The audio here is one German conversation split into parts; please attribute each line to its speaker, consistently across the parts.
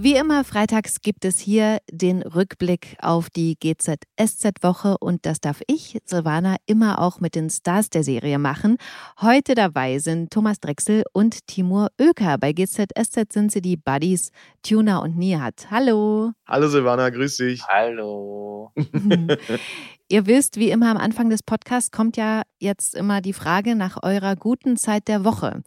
Speaker 1: Wie immer freitags gibt es hier den Rückblick auf die GZSZ-Woche und das darf ich, Silvana, immer auch mit den Stars der Serie machen. Heute dabei sind Thomas Drechsel und Timur Oeker. Bei GZSZ sind sie die Buddies Tuna und Nihat. Hallo.
Speaker 2: Hallo Silvana, grüß dich.
Speaker 3: Hallo.
Speaker 1: Ihr wisst, wie immer am Anfang des Podcasts kommt ja jetzt immer die Frage nach eurer guten Zeit der Woche.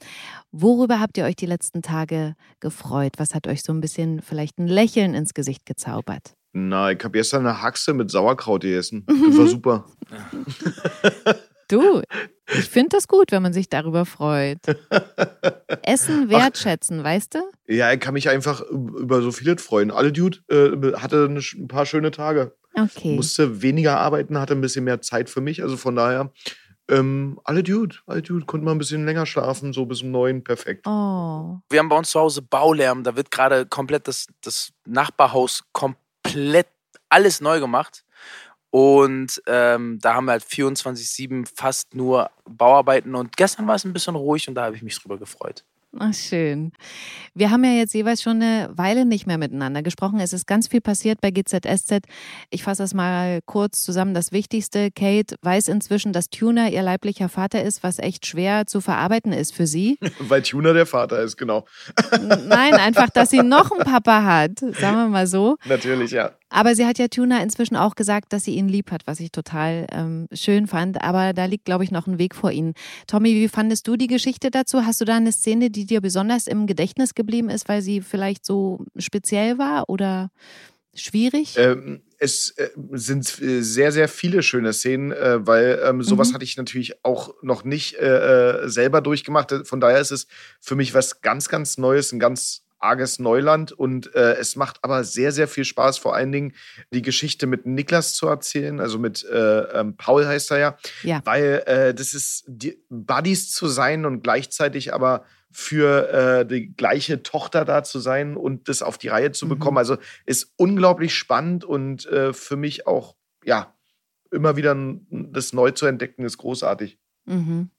Speaker 1: Worüber habt ihr euch die letzten Tage gefreut? Was hat euch so ein bisschen vielleicht ein Lächeln ins Gesicht gezaubert?
Speaker 2: Na, ich habe gestern eine Haxe mit Sauerkraut gegessen. Das war super.
Speaker 1: Du, ich finde das gut, wenn man sich darüber freut. Essen wertschätzen, Ach, weißt du?
Speaker 2: Ja, ich kann mich einfach über so vieles freuen. Alle Dude äh, hatte ein paar schöne Tage.
Speaker 1: Okay.
Speaker 2: Musste weniger arbeiten, hatte ein bisschen mehr Zeit für mich. Also von daher, ähm, alle Dude, alle Dude, konnten mal ein bisschen länger schlafen, so bis um neun, perfekt.
Speaker 1: Oh.
Speaker 3: Wir haben bei uns zu Hause Baulärm, da wird gerade komplett das, das Nachbarhaus komplett alles neu gemacht. Und ähm, da haben wir halt 24-7 fast nur Bauarbeiten. Und gestern war es ein bisschen ruhig und da habe ich mich drüber gefreut.
Speaker 1: Ach, schön. Wir haben ja jetzt jeweils schon eine Weile nicht mehr miteinander gesprochen. Es ist ganz viel passiert bei GZSZ. Ich fasse das mal kurz zusammen. Das Wichtigste, Kate weiß inzwischen, dass Tuna ihr leiblicher Vater ist, was echt schwer zu verarbeiten ist für sie.
Speaker 2: Weil Tuna der Vater ist, genau.
Speaker 1: Nein, einfach, dass sie noch einen Papa hat, sagen wir mal so.
Speaker 2: Natürlich, ja.
Speaker 1: Aber sie hat ja Tuna inzwischen auch gesagt, dass sie ihn lieb hat, was ich total ähm, schön fand. Aber da liegt, glaube ich, noch ein Weg vor ihnen. Tommy, wie fandest du die Geschichte dazu? Hast du da eine Szene, die dir besonders im Gedächtnis geblieben ist, weil sie vielleicht so speziell war oder schwierig?
Speaker 2: Ähm, es äh, sind äh, sehr, sehr viele schöne Szenen, äh, weil ähm, sowas mhm. hatte ich natürlich auch noch nicht äh, äh, selber durchgemacht. Von daher ist es für mich was ganz, ganz Neues, ein ganz arges Neuland und äh, es macht aber sehr, sehr viel Spaß, vor allen Dingen die Geschichte mit Niklas zu erzählen, also mit äh, ähm, Paul heißt er ja,
Speaker 1: ja.
Speaker 2: weil äh, das ist die Buddies zu sein und gleichzeitig aber für äh, die gleiche Tochter da zu sein und das auf die Reihe zu bekommen. Mhm. Also ist unglaublich spannend und äh, für mich auch, ja, immer wieder das neu zu entdecken, ist großartig.
Speaker 1: Mhm.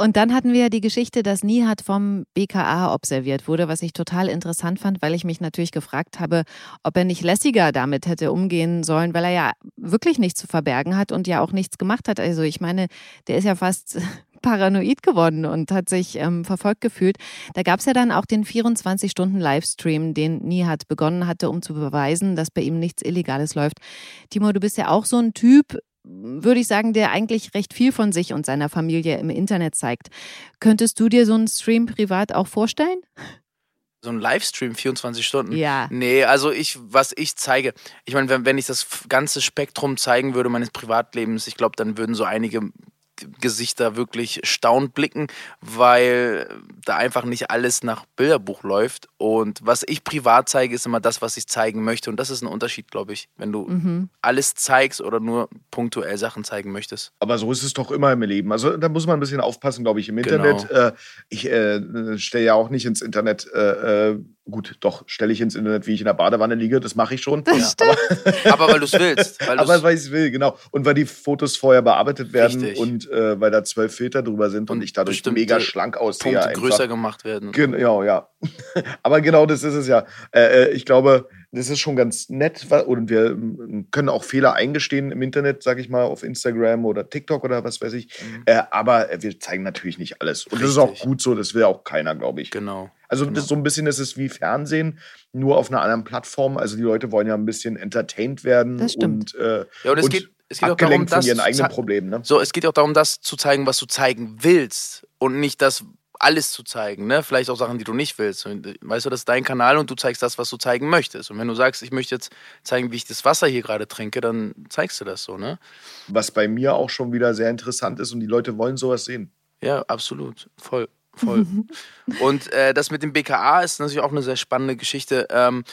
Speaker 1: Und dann hatten wir die Geschichte, dass Nihat vom BKA observiert wurde, was ich total interessant fand, weil ich mich natürlich gefragt habe, ob er nicht lässiger damit hätte umgehen sollen, weil er ja wirklich nichts zu verbergen hat und ja auch nichts gemacht hat. Also ich meine, der ist ja fast paranoid geworden und hat sich ähm, verfolgt gefühlt. Da gab es ja dann auch den 24-Stunden-Livestream, den Nihat begonnen hatte, um zu beweisen, dass bei ihm nichts Illegales läuft. Timo, du bist ja auch so ein Typ, würde ich sagen, der eigentlich recht viel von sich und seiner Familie im Internet zeigt. Könntest du dir so einen Stream privat auch vorstellen?
Speaker 3: So ein Livestream 24 Stunden?
Speaker 1: Ja.
Speaker 3: Nee, also ich, was ich zeige, ich meine, wenn, wenn ich das ganze Spektrum zeigen würde meines Privatlebens, ich glaube, dann würden so einige Gesichter wirklich staunt blicken, weil da einfach nicht alles nach Bilderbuch läuft. Und was ich privat zeige, ist immer das, was ich zeigen möchte. Und das ist ein Unterschied, glaube ich, wenn du mhm. alles zeigst oder nur punktuell Sachen zeigen möchtest.
Speaker 2: Aber so ist es doch immer im Leben. Also da muss man ein bisschen aufpassen, glaube ich, im Internet. Genau. Äh, ich äh, stelle ja auch nicht ins Internet. Äh, äh gut, doch, stelle ich ins Internet, wie ich in der Badewanne liege, das mache ich schon.
Speaker 1: Das
Speaker 3: ja, aber, aber, weil du es willst.
Speaker 2: Weil aber weil ich es will, genau. Und weil die Fotos vorher bearbeitet werden Richtig. und äh, weil da zwölf Filter drüber sind und, und ich dadurch mega schlank aussehe.
Speaker 3: Punkte einfach. größer gemacht werden.
Speaker 2: Genau, ja. aber genau das ist es ja. Äh, äh, ich glaube, das ist schon ganz nett und wir können auch Fehler eingestehen im Internet, sage ich mal, auf Instagram oder TikTok oder was weiß ich. Mhm. Äh, aber wir zeigen natürlich nicht alles. Und Richtig. das ist auch gut so, das will auch keiner, glaube ich.
Speaker 3: Genau.
Speaker 2: Also
Speaker 3: genau.
Speaker 2: so ein bisschen ist es wie Fernsehen, nur auf einer anderen Plattform. Also die Leute wollen ja ein bisschen entertained werden.
Speaker 1: Das stimmt.
Speaker 2: Und, äh,
Speaker 3: ja, und es
Speaker 2: und
Speaker 3: geht, es geht auch darum,
Speaker 2: von ihren eigenen Problemen. Ne?
Speaker 3: So, es geht auch darum, das zu zeigen, was du zeigen willst und nicht das, alles zu zeigen, ne? Vielleicht auch Sachen, die du nicht willst. Weißt du, das ist dein Kanal und du zeigst das, was du zeigen möchtest. Und wenn du sagst, ich möchte jetzt zeigen, wie ich das Wasser hier gerade trinke, dann zeigst du das so, ne?
Speaker 2: Was bei mir auch schon wieder sehr interessant ist und die Leute wollen sowas sehen.
Speaker 3: Ja, absolut. Voll. Voll. und äh, das mit dem BKA ist natürlich auch eine sehr spannende Geschichte. Ähm,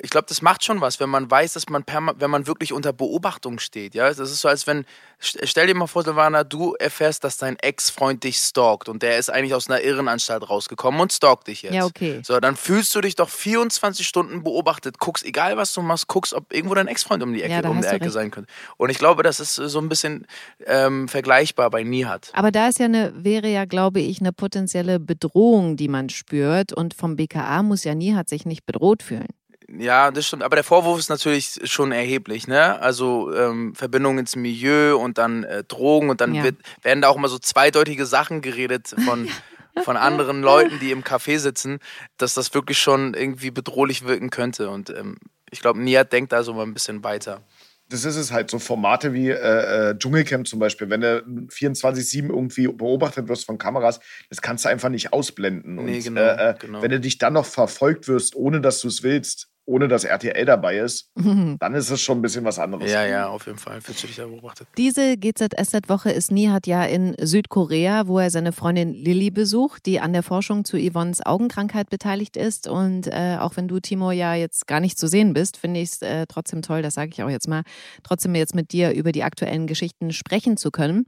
Speaker 3: ich glaube, das macht schon was, wenn man weiß, dass man wenn man wirklich unter Beobachtung steht. Ja, das ist so, als wenn stell dir mal vor, Silvana, du erfährst, dass dein Ex-Freund dich stalkt und der ist eigentlich aus einer Irrenanstalt rausgekommen und stalkt dich jetzt.
Speaker 1: Ja, okay.
Speaker 3: So, dann fühlst du dich doch 24 Stunden beobachtet, guckst, egal was du machst, guckst, ob irgendwo dein Ex-Freund um die Ecke, ja, um die Ecke sein könnte. Und ich glaube, das ist so ein bisschen ähm, vergleichbar bei Nihat.
Speaker 1: Aber da ist ja eine, wäre ja, glaube ich, eine potenzielle Bedrohung, die man spürt und vom BKA muss ja Nihat sich nicht bedroht fühlen.
Speaker 3: Ja, das stimmt. Aber der Vorwurf ist natürlich schon erheblich, ne? Also ähm, Verbindung ins Milieu und dann äh, Drogen und dann ja. wird, werden da auch immer so zweideutige Sachen geredet von, von anderen Leuten, die im Café sitzen, dass das wirklich schon irgendwie bedrohlich wirken könnte. Und ähm, ich glaube, Nia denkt da so mal ein bisschen weiter
Speaker 2: das ist es halt, so Formate wie äh, äh Dschungelcamp zum Beispiel, wenn du 24-7 irgendwie beobachtet wirst von Kameras, das kannst du einfach nicht ausblenden.
Speaker 3: Nee,
Speaker 2: und
Speaker 3: genau,
Speaker 2: äh,
Speaker 3: äh genau.
Speaker 2: wenn du dich dann noch verfolgt wirst, ohne dass du es willst, ohne dass RTL dabei ist, dann ist es schon ein bisschen was anderes.
Speaker 3: Ja, ja, auf jeden Fall. Fühlst du dich da beobachtet?
Speaker 1: Diese GZSZ-Woche ist Nihat ja in Südkorea, wo er seine Freundin Lilly besucht, die an der Forschung zu Yvonnes Augenkrankheit beteiligt ist. Und äh, auch wenn du, Timo, ja jetzt gar nicht zu sehen bist, finde ich es äh, trotzdem toll, das sage ich auch jetzt mal, trotzdem jetzt mit dir über die aktuellen Geschichten sprechen zu können.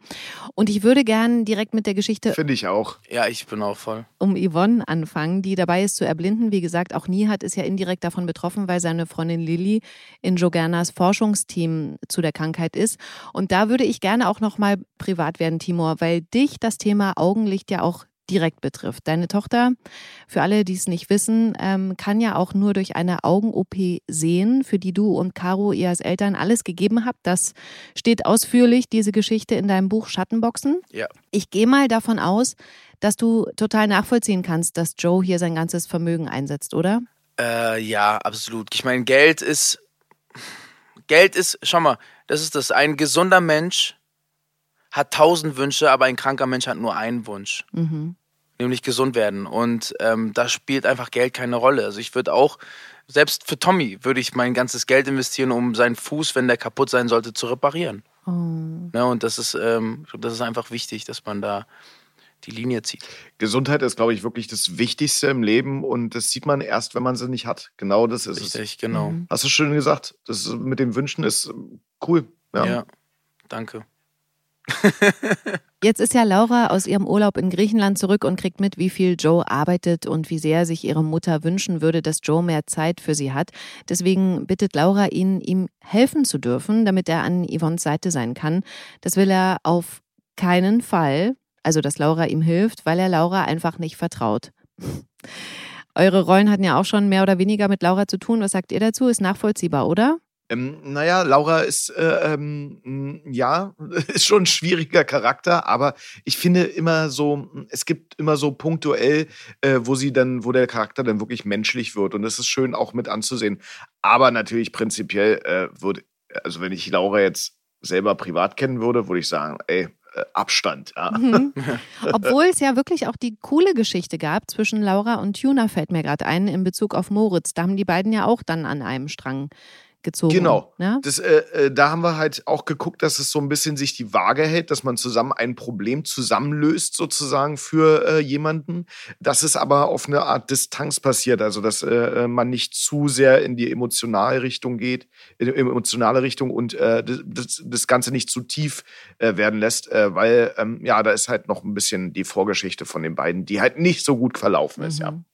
Speaker 1: Und ich würde gern direkt mit der Geschichte.
Speaker 2: Finde ich auch.
Speaker 3: Ja, ich bin auch voll.
Speaker 1: Um Yvonne anfangen, die dabei ist zu erblinden. Wie gesagt, auch Nihat ist ja indirekt davon betroffen getroffen, weil seine Freundin Lilly in Jogernas Forschungsteam zu der Krankheit ist. Und da würde ich gerne auch noch mal privat werden, Timur, weil dich das Thema Augenlicht ja auch direkt betrifft. Deine Tochter, für alle, die es nicht wissen, ähm, kann ja auch nur durch eine Augen-OP sehen, für die du und Caro ihr als Eltern alles gegeben habt. Das steht ausführlich, diese Geschichte in deinem Buch Schattenboxen.
Speaker 3: Ja.
Speaker 1: Ich gehe mal davon aus, dass du total nachvollziehen kannst, dass Joe hier sein ganzes Vermögen einsetzt, oder?
Speaker 3: Äh, ja, absolut. Ich meine, Geld ist. Geld ist, schau mal, das ist das. Ein gesunder Mensch hat tausend Wünsche, aber ein kranker Mensch hat nur einen Wunsch. Mhm. Nämlich gesund werden. Und ähm, da spielt einfach Geld keine Rolle. Also ich würde auch, selbst für Tommy würde ich mein ganzes Geld investieren, um seinen Fuß, wenn der kaputt sein sollte, zu reparieren. Oh. Ja, ne, und das ist, ähm, das ist einfach wichtig, dass man da die Linie zieht.
Speaker 2: Gesundheit ist, glaube ich, wirklich das Wichtigste im Leben und das sieht man erst, wenn man sie nicht hat. Genau das ist
Speaker 3: Richtig,
Speaker 2: es.
Speaker 3: Richtig, genau.
Speaker 2: Mhm. Hast du schön gesagt. Das mit den Wünschen ist cool. Ja,
Speaker 3: ja danke.
Speaker 1: Jetzt ist ja Laura aus ihrem Urlaub in Griechenland zurück und kriegt mit, wie viel Joe arbeitet und wie sehr sich ihre Mutter wünschen würde, dass Joe mehr Zeit für sie hat. Deswegen bittet Laura ihn, ihm helfen zu dürfen, damit er an Yvonnes Seite sein kann. Das will er auf keinen Fall. Also, dass Laura ihm hilft, weil er Laura einfach nicht vertraut. Eure Rollen hatten ja auch schon mehr oder weniger mit Laura zu tun. Was sagt ihr dazu? Ist nachvollziehbar, oder?
Speaker 2: Ähm, naja, Laura ist, äh, ähm, ja, ist schon ein schwieriger Charakter, aber ich finde immer so, es gibt immer so punktuell, äh, wo sie dann, wo der Charakter dann wirklich menschlich wird und das ist schön auch mit anzusehen. Aber natürlich prinzipiell äh, würde, also wenn ich Laura jetzt selber privat kennen würde, würde ich sagen, ey, Abstand. Ja. Mhm.
Speaker 1: Obwohl es ja wirklich auch die coole Geschichte gab zwischen Laura und Tuna, fällt mir gerade ein, in Bezug auf Moritz. Da haben die beiden ja auch dann an einem Strang gezogen.
Speaker 2: Genau.
Speaker 1: Ne?
Speaker 2: Das, äh, äh, da haben wir halt auch geguckt, dass es so ein bisschen sich die Waage hält, dass man zusammen ein Problem zusammenlöst, sozusagen für äh, jemanden. Dass es aber auf eine Art Distanz passiert, also dass äh, äh man nicht zu sehr in die emotionale Richtung geht, in die emotionale Richtung und äh, das, das Ganze nicht zu tief werden lässt, weil ähm, ja, da ist halt noch ein bisschen die Vorgeschichte von den beiden, die halt nicht so gut verlaufen ist, mhm. ja.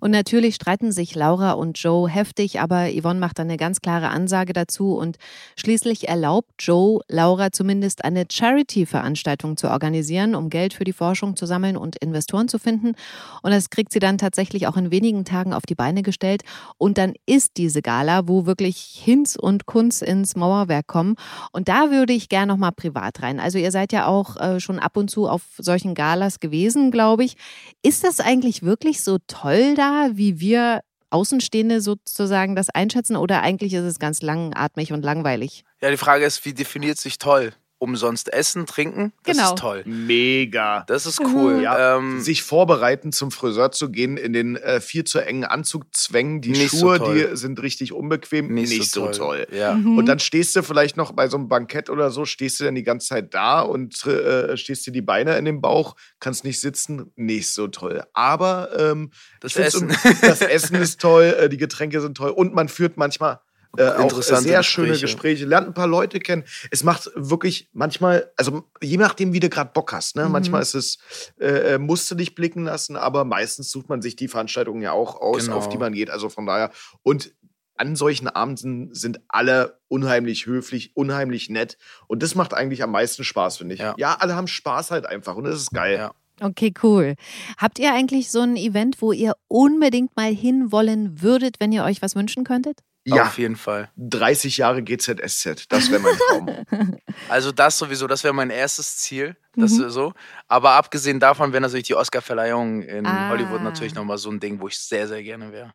Speaker 1: Und natürlich streiten sich Laura und Joe heftig, aber Yvonne macht dann eine ganz klare Ansage dazu und schließlich erlaubt Joe Laura zumindest eine Charity-Veranstaltung zu organisieren, um Geld für die Forschung zu sammeln und Investoren zu finden. Und das kriegt sie dann tatsächlich auch in wenigen Tagen auf die Beine gestellt. Und dann ist diese Gala, wo wirklich Hinz und Kunz ins Mauerwerk kommen. Und da würde ich gerne nochmal privat rein. Also ihr seid ja auch äh, schon ab und zu auf solchen Galas gewesen, glaube ich. Ist das eigentlich wirklich so toll da? Wie wir Außenstehende sozusagen das einschätzen oder eigentlich ist es ganz langatmig und langweilig?
Speaker 3: Ja, die Frage ist, wie definiert sich toll? Umsonst essen, trinken. Das
Speaker 1: Genau.
Speaker 3: ist toll.
Speaker 2: Mega.
Speaker 3: Das ist cool.
Speaker 2: Ja,
Speaker 3: Ähm,
Speaker 2: sich vorbereiten, zum Friseur zu gehen, in den äh, viel zu engen Anzug zwängen. Die
Speaker 3: Nicht so
Speaker 2: Schuhe,
Speaker 3: toll.
Speaker 2: die sind richtig unbequem. Nicht, so, toll.
Speaker 3: Ja.
Speaker 2: Und dann stehst du vielleicht noch bei so einem Bankett oder so, stehst du dann die ganze Zeit da und äh, stehst dir die Beine in den Bauch, kannst nicht sitzen. Nicht so toll. Aber ähm,
Speaker 3: Das Essen.
Speaker 2: um- das Essen ist toll, äh, die Getränke sind toll und man führt manchmal äh, auch sehr schöne
Speaker 3: Gespräche.
Speaker 2: Gespräche, lernt ein paar Leute kennen. Es macht wirklich manchmal, also je nachdem, wie du gerade Bock hast. Ne? Manchmal ist es, äh, äh, musst du dich blicken lassen, aber meistens sucht man sich die Veranstaltungen ja auch aus,
Speaker 3: Genau.
Speaker 2: auf die man geht. Also von daher. Und an solchen Abenden sind alle unheimlich höflich, unheimlich nett. Und das macht eigentlich am meisten Spaß, finde ich.
Speaker 3: Ja.
Speaker 2: Ja. alle haben Spaß halt einfach und das ist geil.
Speaker 3: Ja.
Speaker 1: Okay, cool. Habt ihr eigentlich so ein Event, wo ihr unbedingt mal hinwollen würdet, wenn ihr euch was wünschen könntet?
Speaker 2: Ja,
Speaker 3: Auf jeden Fall.
Speaker 2: 30 Jahre GZSZ, das wäre mein Traum.
Speaker 3: Also das sowieso, das wäre mein erstes Ziel. Das
Speaker 1: Mhm.
Speaker 3: so. Aber abgesehen davon wäre natürlich die Oscar-Verleihung in
Speaker 1: Ah.
Speaker 3: Hollywood natürlich nochmal so ein Ding, wo ich sehr, sehr gerne wäre.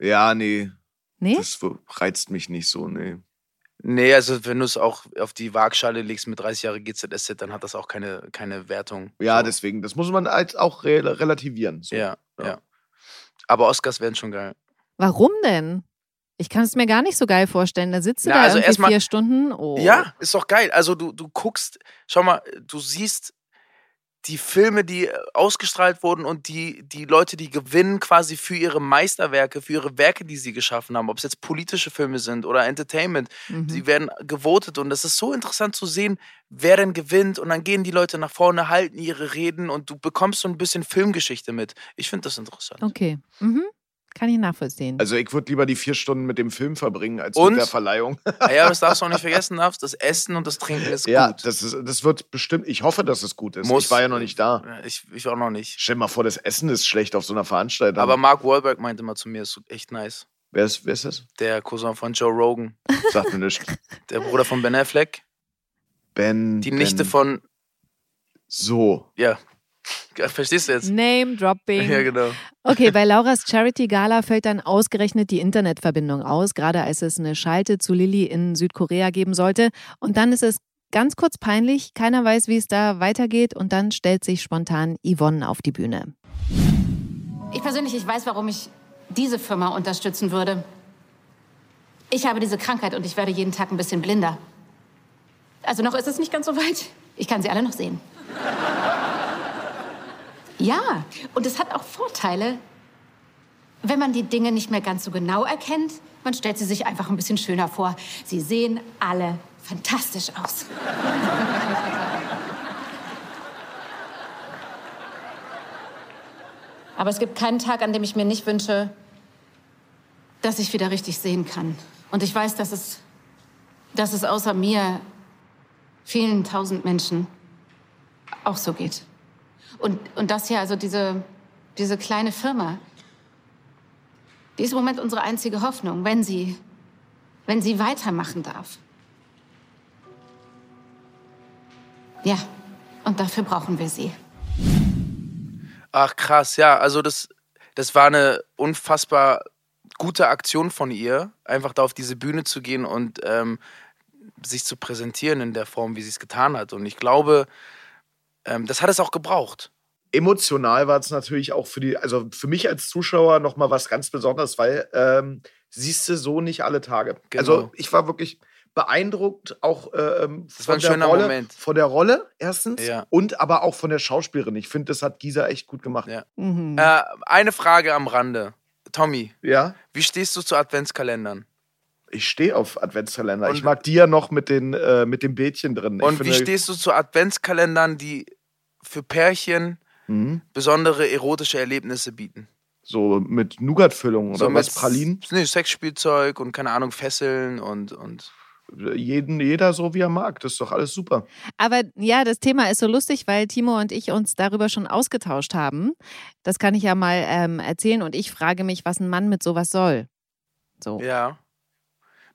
Speaker 2: ja, nee,
Speaker 1: Nee?
Speaker 2: das reizt mich nicht so, nee.
Speaker 3: Nee, also wenn du es auch auf die Waagschale legst mit 30 Jahre GZSZ, dann hat das auch keine, keine Wertung.
Speaker 2: Ja,
Speaker 3: so.
Speaker 2: deswegen, das muss man halt auch re relativieren. So.
Speaker 3: Ja, ja,
Speaker 2: Ja.
Speaker 3: Aber Oscars wären schon geil.
Speaker 1: Warum denn? Ich kann es mir gar nicht so geil vorstellen. Da sitzt du
Speaker 3: Ja,
Speaker 1: da
Speaker 3: also
Speaker 1: irgendwie
Speaker 3: erstmal-
Speaker 1: vier Stunden. Oh.
Speaker 3: Ja, ist doch geil. Also du, du guckst, schau mal, du siehst die Filme, die äh, ausgestrahlt wurden und die, die Leute, die gewinnen quasi für ihre Meisterwerke, für ihre Werke, die sie geschaffen haben, ob es jetzt politische Filme sind oder Entertainment,
Speaker 1: Mhm.
Speaker 3: die werden gewotet und es ist so interessant zu sehen, wer denn gewinnt und dann gehen die Leute nach vorne, halten ihre Reden und du bekommst so ein bisschen Filmgeschichte mit. Ich finde das interessant.
Speaker 1: Okay. Mhm. Kann ich nachvollziehen.
Speaker 2: Also ich würde lieber die vier Stunden mit dem Film verbringen, als
Speaker 3: Und?
Speaker 2: mit der Verleihung.
Speaker 3: Ah Ja, was darfst du auch nicht vergessen darfst, das Essen und das Trinken ist
Speaker 2: ja,
Speaker 3: gut.
Speaker 2: das, ist, das wird bestimmt, ich hoffe, dass es gut ist.
Speaker 3: Muss.
Speaker 2: Ich war ja noch nicht da.
Speaker 3: Ich, ich auch noch nicht.
Speaker 2: Stell dir mal vor, das Essen ist schlecht auf so einer Veranstaltung.
Speaker 3: Aber Mark Wahlberg meinte mal zu mir, ist echt nice.
Speaker 2: wer, ist, wer ist das?
Speaker 3: Der Cousin von Joe Rogan,
Speaker 2: Sagt mir nicht.
Speaker 3: der Bruder von Ben Affleck,
Speaker 2: Ben.
Speaker 3: die
Speaker 2: ben,
Speaker 3: Nichte von,
Speaker 2: So.
Speaker 3: ja, verstehst du jetzt?
Speaker 1: Name Dropping.
Speaker 3: Ja, genau.
Speaker 1: Okay, bei Lauras Charity Gala fällt dann ausgerechnet die Internetverbindung aus, gerade als es eine Schalte zu Lilly in Südkorea geben sollte. Und dann ist es ganz kurz peinlich, keiner weiß, wie es da weitergeht und dann stellt sich spontan Yvonne auf die Bühne.
Speaker 4: Ich persönlich, ich weiß, warum ich diese Firma unterstützen würde. Ich habe diese Krankheit und ich werde jeden Tag ein bisschen blinder. Also noch ist es nicht ganz so weit. Ich kann sie alle noch sehen. Ja, und es hat auch Vorteile, wenn man die Dinge nicht mehr ganz so genau erkennt. Man stellt sie sich einfach ein bisschen schöner vor. Sie sehen alle fantastisch aus. Aber es gibt keinen Tag, an dem ich mir nicht wünsche, dass ich wieder richtig sehen kann. Und ich weiß, dass es, dass es außer mir vielen tausend Menschen auch so geht. Und, und das hier, also diese, diese kleine Firma, die ist im Moment unsere einzige Hoffnung, wenn sie, wenn sie weitermachen darf. Ja, und dafür brauchen wir sie.
Speaker 3: Ach krass, ja, also das, das war eine unfassbar gute Aktion von ihr, einfach da auf diese Bühne zu gehen und ähm, sich zu präsentieren in der Form, wie sie es getan hat. Und ich glaube, ähm, das hat es auch gebraucht.
Speaker 2: Emotional war es natürlich auch für die, also für mich als Zuschauer nochmal was ganz Besonderes, weil ähm, siehst du so nicht alle Tage.
Speaker 3: Genau.
Speaker 2: Also ich war wirklich beeindruckt, auch ähm,
Speaker 3: Das war
Speaker 2: von,
Speaker 3: ein
Speaker 2: der
Speaker 3: schöner
Speaker 2: Rolle,
Speaker 3: Moment.
Speaker 2: von der Rolle erstens
Speaker 3: Ja.
Speaker 2: und aber auch von der Schauspielerin. Ich finde, das hat Gisa echt gut gemacht.
Speaker 3: Ja.
Speaker 1: Mhm.
Speaker 3: Äh, eine Frage am Rande. Tommy,
Speaker 2: Ja?
Speaker 3: wie stehst du zu Adventskalendern?
Speaker 2: Ich stehe auf Adventskalender.
Speaker 3: Und-
Speaker 2: ich mag die ja noch mit den, äh, mit den Bildchen drin. Ich
Speaker 3: Und wie
Speaker 2: finde-
Speaker 3: stehst du zu Adventskalendern, die für Pärchen
Speaker 2: Mhm.
Speaker 3: besondere erotische Erlebnisse bieten?
Speaker 2: So mit Nougatfüllung oder
Speaker 3: So
Speaker 2: was?
Speaker 3: mit-
Speaker 2: Pralinen?
Speaker 3: Nee, Sexspielzeug und keine Ahnung, Fesseln und, und
Speaker 2: Jeden, jeder so, wie er mag. Das ist doch alles super.
Speaker 1: Aber ja, das Thema ist so lustig, weil Timo und ich uns darüber schon ausgetauscht haben. Das kann ich ja mal ähm, erzählen und ich frage mich, was ein Mann mit sowas soll. So.
Speaker 3: ja.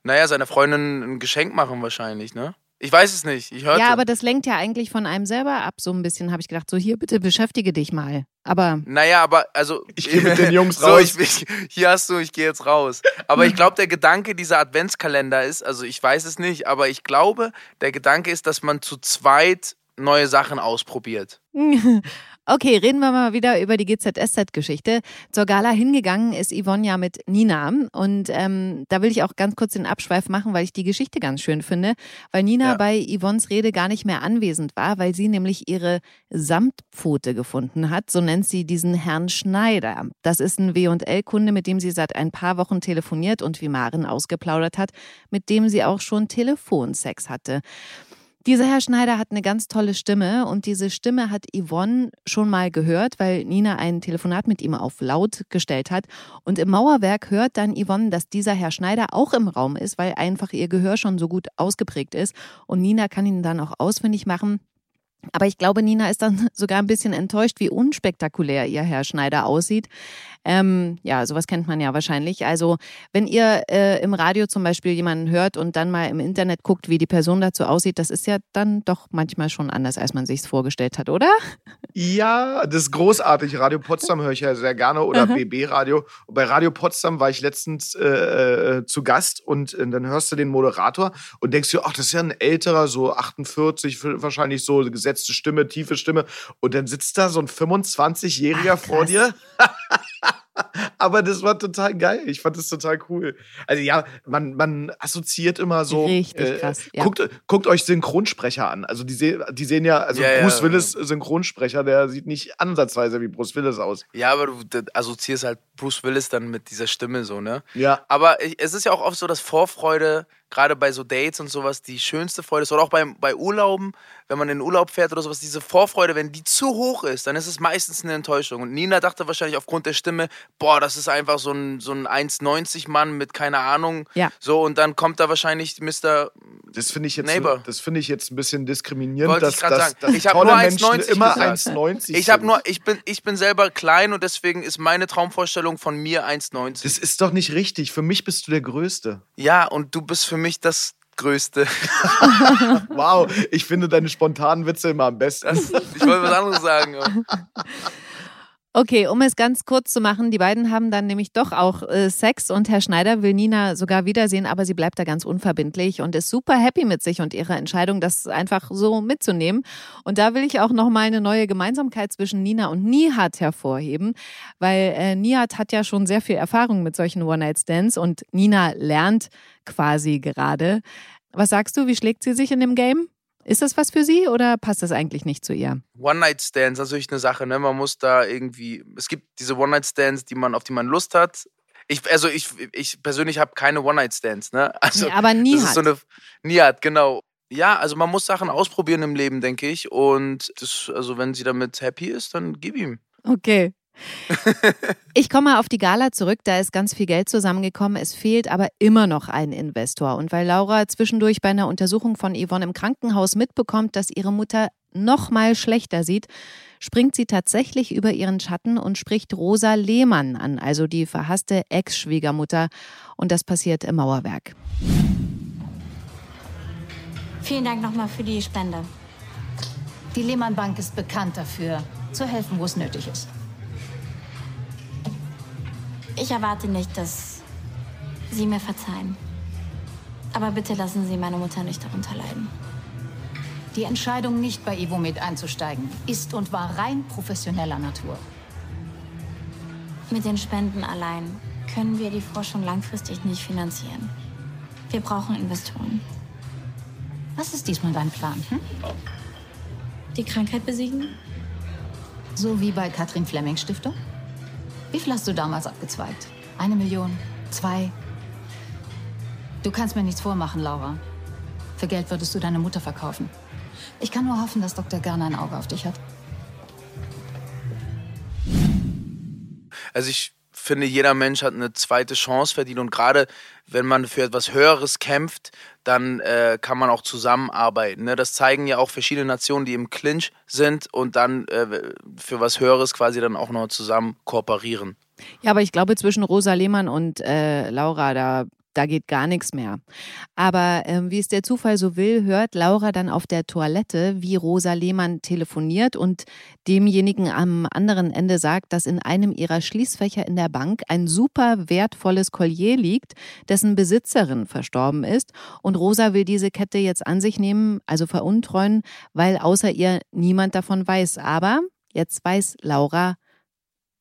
Speaker 3: Naja, seiner Freundin ein Geschenk machen wahrscheinlich, ne? Ich weiß es nicht. Ich hörte.
Speaker 1: Ja, aber das lenkt ja eigentlich von einem selber ab, so ein bisschen, habe ich gedacht. So, hier, bitte beschäftige dich mal. Aber.
Speaker 3: Naja, aber also.
Speaker 2: Ich gehe mit den Jungs
Speaker 3: so,
Speaker 2: raus.
Speaker 3: Ich, ich, hier hast du, ich gehe jetzt raus. Aber ich glaube, der Gedanke dieser Adventskalender ist, also ich weiß es nicht, aber ich glaube, der Gedanke ist, dass man zu zweit neue Sachen ausprobiert.
Speaker 1: Okay, reden wir mal wieder über die GZSZ-Geschichte. Zur Gala hingegangen ist Yvonne ja mit Nina. Und ähm, da will ich auch ganz kurz den Abschweif machen, weil ich die Geschichte ganz schön finde. Weil Nina
Speaker 3: Ja.
Speaker 1: bei Yvonnes Rede gar nicht mehr anwesend war, weil sie nämlich ihre Samtpfote gefunden hat. So nennt sie diesen Herrn Schneider. Das ist ein W&L-Kunde, mit dem sie seit ein paar Wochen telefoniert und wie Maren ausgeplaudert hat, mit dem sie auch schon Telefonsex hatte. Dieser Herr Schneider hat eine ganz tolle Stimme und diese Stimme hat Yvonne schon mal gehört, weil Nina ein Telefonat mit ihm auf laut gestellt hat. Und im Mauerwerk hört dann Yvonne, dass dieser Herr Schneider auch im Raum ist, weil einfach ihr Gehör schon so gut ausgeprägt ist. Und Nina kann ihn dann auch ausfindig machen. Aber ich glaube, Nina ist dann sogar ein bisschen enttäuscht, wie unspektakulär ihr Herr Schneider aussieht. Ähm, ja, sowas kennt man ja wahrscheinlich. Also, wenn ihr äh, im Radio zum Beispiel jemanden hört und dann mal im Internet guckt, wie die Person dazu aussieht, das ist ja dann doch manchmal schon anders, als man sich vorgestellt hat, oder?
Speaker 2: Ja, das ist großartig. Radio Potsdam höre ich ja sehr gerne oder
Speaker 1: Aha.
Speaker 2: BB Radio. Und bei Radio Potsdam war ich letztens äh, äh, zu Gast und äh, dann hörst du den Moderator und denkst dir, ach, das ist ja ein älterer, so 48, wahrscheinlich so gesetzte Stimme, tiefe Stimme. Und dann sitzt da so ein 25-Jähriger
Speaker 1: Ach,
Speaker 2: vor dir. Aber das war total geil. Ich fand das total cool. Also ja, man, man assoziiert immer so.
Speaker 1: Richtig krass, ja.
Speaker 2: Guckt, guckt euch Synchronsprecher an. Also die, se die sehen ja, also
Speaker 3: Ja,
Speaker 2: Bruce
Speaker 3: ja.
Speaker 2: Willis Synchronsprecher, der sieht nicht ansatzweise wie Bruce Willis aus.
Speaker 3: Ja, aber du assoziierst halt Bruce Willis dann mit dieser Stimme so, ne?
Speaker 2: Ja.
Speaker 3: Aber ich- es ist ja auch oft so, dass Vorfreude, gerade bei so Dates und sowas, die schönste Freude ist. Oder auch bei, bei Urlauben, wenn man in den Urlaub fährt oder sowas, diese Vorfreude, wenn die zu hoch ist, dann ist es meistens eine Enttäuschung. Und Nina dachte wahrscheinlich aufgrund der Stimme, boah, das ist einfach so ein, so ein 1,90-Mann mit keine Ahnung.
Speaker 1: Ja.
Speaker 3: So, und dann kommt da wahrscheinlich Mr.
Speaker 2: Das finde ich jetzt,
Speaker 3: Neighbor.
Speaker 2: das finde ich jetzt ein bisschen diskriminierend,
Speaker 3: Wollte
Speaker 2: dass,
Speaker 3: ich
Speaker 2: dass,
Speaker 3: sagen.
Speaker 2: dass
Speaker 3: Ich hab
Speaker 2: tolle
Speaker 3: nur
Speaker 2: Menschen
Speaker 3: 1,90
Speaker 2: immer
Speaker 3: gesagt.
Speaker 2: 1,90
Speaker 3: Ich habe
Speaker 2: sind.
Speaker 3: nur, ich bin, ich bin selber klein und deswegen ist meine Traumvorstellung von mir 1,90.
Speaker 2: Das ist doch nicht richtig. Für mich bist du der Größte.
Speaker 3: Ja, und du bist für mich das Größte.
Speaker 2: Wow, ich finde deine spontanen Witze immer am besten.
Speaker 3: Das, ich wollte was anderes sagen.
Speaker 1: Okay, um es ganz kurz zu machen, die beiden haben dann nämlich doch auch äh, Sex und Herr Schneider will Nina sogar wiedersehen, aber sie bleibt da ganz unverbindlich und ist super happy mit sich und ihrer Entscheidung, das einfach so mitzunehmen. Und da will ich auch nochmal eine neue Gemeinsamkeit zwischen Nina und Nihat hervorheben, weil äh, Nihat hat ja schon sehr viel Erfahrung mit solchen One-Night-Stands und Nina lernt quasi gerade. Was sagst du, wie schlägt sie sich in dem Game? Ist das was für sie oder passt das eigentlich nicht zu ihr?
Speaker 3: One-Night-Stands, das ist natürlich eine Sache, ne? Man muss da irgendwie. Es gibt diese One-Night-Stands, die man, auf die man Lust hat. Ich, also ich, ich persönlich habe keine One-Night-Stands, ne? Also
Speaker 1: Nee, aber
Speaker 3: das
Speaker 1: Nihat.
Speaker 3: ist so eine. Nihat, genau. Ja, also man muss Sachen ausprobieren im Leben, denke ich. Und das, also wenn sie damit happy ist, dann gib ihm.
Speaker 1: Okay. Ich komme auf die Gala zurück, da ist ganz viel Geld zusammengekommen. Es fehlt aber immer noch ein Investor. Und weil Laura zwischendurch bei einer Untersuchung von Yvonne im Krankenhaus mitbekommt, dass ihre Mutter noch mal schlechter sieht, springt sie tatsächlich über ihren Schatten und spricht Rosa Lehmann an, also die verhasste Ex-Schwiegermutter. Und das passiert im Mauerwerk.
Speaker 5: Vielen Dank nochmal für die Spende.
Speaker 4: Die Lehmann Bank ist bekannt dafür, zu helfen, wo es nötig ist.
Speaker 5: Ich erwarte nicht, dass Sie mir verzeihen. Aber bitte lassen Sie meine Mutter nicht darunter leiden.
Speaker 4: Die Entscheidung, nicht bei Evomed einzusteigen, ist und war rein professioneller Natur.
Speaker 5: Mit den Spenden allein können wir die Forschung langfristig nicht finanzieren. Wir brauchen Investoren.
Speaker 4: Was ist diesmal dein Plan? Hm?
Speaker 5: Die Krankheit besiegen?
Speaker 4: So wie bei Katrin Fleming Stiftung? Wie viel hast du damals abgezweigt? Eine Million? Zwei? Du kannst mir nichts vormachen, Laura. Für Geld würdest du deine Mutter verkaufen. Ich kann nur hoffen, dass Dr. Garner ein Auge auf dich hat.
Speaker 3: Also ich finde, jeder Mensch hat eine zweite Chance verdient und gerade wenn man für etwas Höheres kämpft, dann äh, kann man auch zusammenarbeiten. Ne? Das zeigen ja auch verschiedene Nationen, die im Clinch sind und dann äh, für was Höheres quasi dann auch noch zusammen kooperieren.
Speaker 1: Ja, aber ich glaube, zwischen Rosa Lehmann und äh, Laura, da da geht gar nichts mehr. Aber ähm, wie es der Zufall so will, hört Laura dann auf der Toilette, wie Rosa Lehmann telefoniert und demjenigen am anderen Ende sagt, dass in einem ihrer Schließfächer in der Bank ein super wertvolles Collier liegt, dessen Besitzerin verstorben ist. Und Rosa will diese Kette jetzt an sich nehmen, also veruntreuen, weil außer ihr niemand davon weiß. Aber jetzt weiß Laura,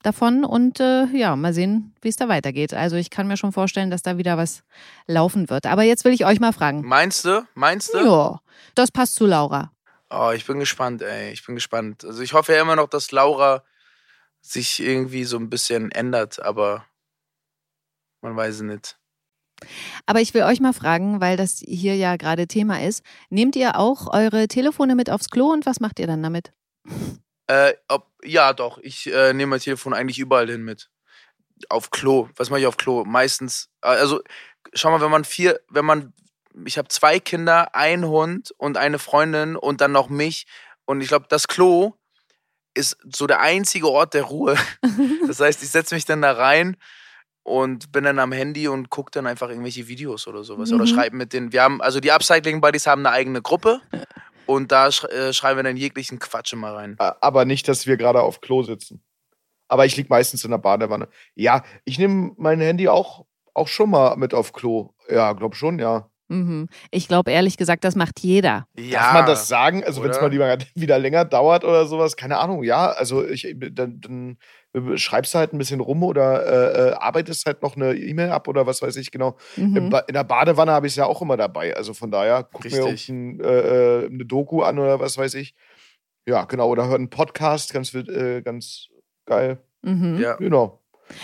Speaker 1: davon und äh, ja, mal sehen, wie es da weitergeht. Also ich kann mir schon vorstellen, dass da wieder was laufen wird. Aber jetzt will ich euch mal fragen.
Speaker 3: Meinst du? Meinst du?
Speaker 1: Ja, das passt zu Laura.
Speaker 3: Oh, ich bin gespannt, ey. Ich bin gespannt. Also ich hoffe ja immer noch, dass Laura sich irgendwie so ein bisschen ändert, aber man weiß es nicht.
Speaker 1: Aber ich will euch mal fragen, weil das hier ja gerade Thema ist. Nehmt ihr auch eure Telefone mit aufs Klo und was macht ihr dann damit?
Speaker 3: Äh, ob, ja, doch. Ich äh, nehme mein Telefon eigentlich überall hin mit. Auf Klo. Was mache ich auf Klo? Meistens. äh, Also, schau mal, wenn man vier, wenn man, ich habe zwei Kinder, einen Hund und eine Freundin und dann noch mich. Und ich glaube, das Klo ist so der einzige Ort der Ruhe. Das heißt, ich setze mich dann da rein und bin dann am Handy und gucke dann einfach irgendwelche Videos oder sowas. Oder
Speaker 1: Mhm.
Speaker 3: schreibe mit den, wir haben, also die Upcycling Buddies haben eine eigene Gruppe und da sch äh, schreiben wir dann jeglichen Quatsch immer rein.
Speaker 2: Aber nicht, dass wir gerade auf Klo sitzen. Aber ich liege meistens in der Badewanne. Ja, ich nehme mein Handy auch, auch schon mal mit auf Klo. Ja, glaub schon, ja.
Speaker 1: Mhm. Ich glaube ehrlich gesagt, das macht jeder.
Speaker 3: Ja.
Speaker 2: Darf man das sagen? Also, wenn es mal lieber, wieder länger dauert oder sowas, keine Ahnung. Ja, also ich, dann, dann schreibst du halt ein bisschen rum oder äh, äh, arbeitest halt noch eine E-Mail ab oder was weiß ich genau.
Speaker 1: Mhm.
Speaker 2: In der Badewanne habe ich es ja auch immer dabei. Also von daher, guck mir
Speaker 3: Richtig.
Speaker 2: irgendein, äh, äh, eine Doku an oder was weiß ich. Ja, genau. Oder hör einen Podcast, ganz, äh, ganz geil.
Speaker 1: Mhm.
Speaker 3: Ja.
Speaker 2: Genau.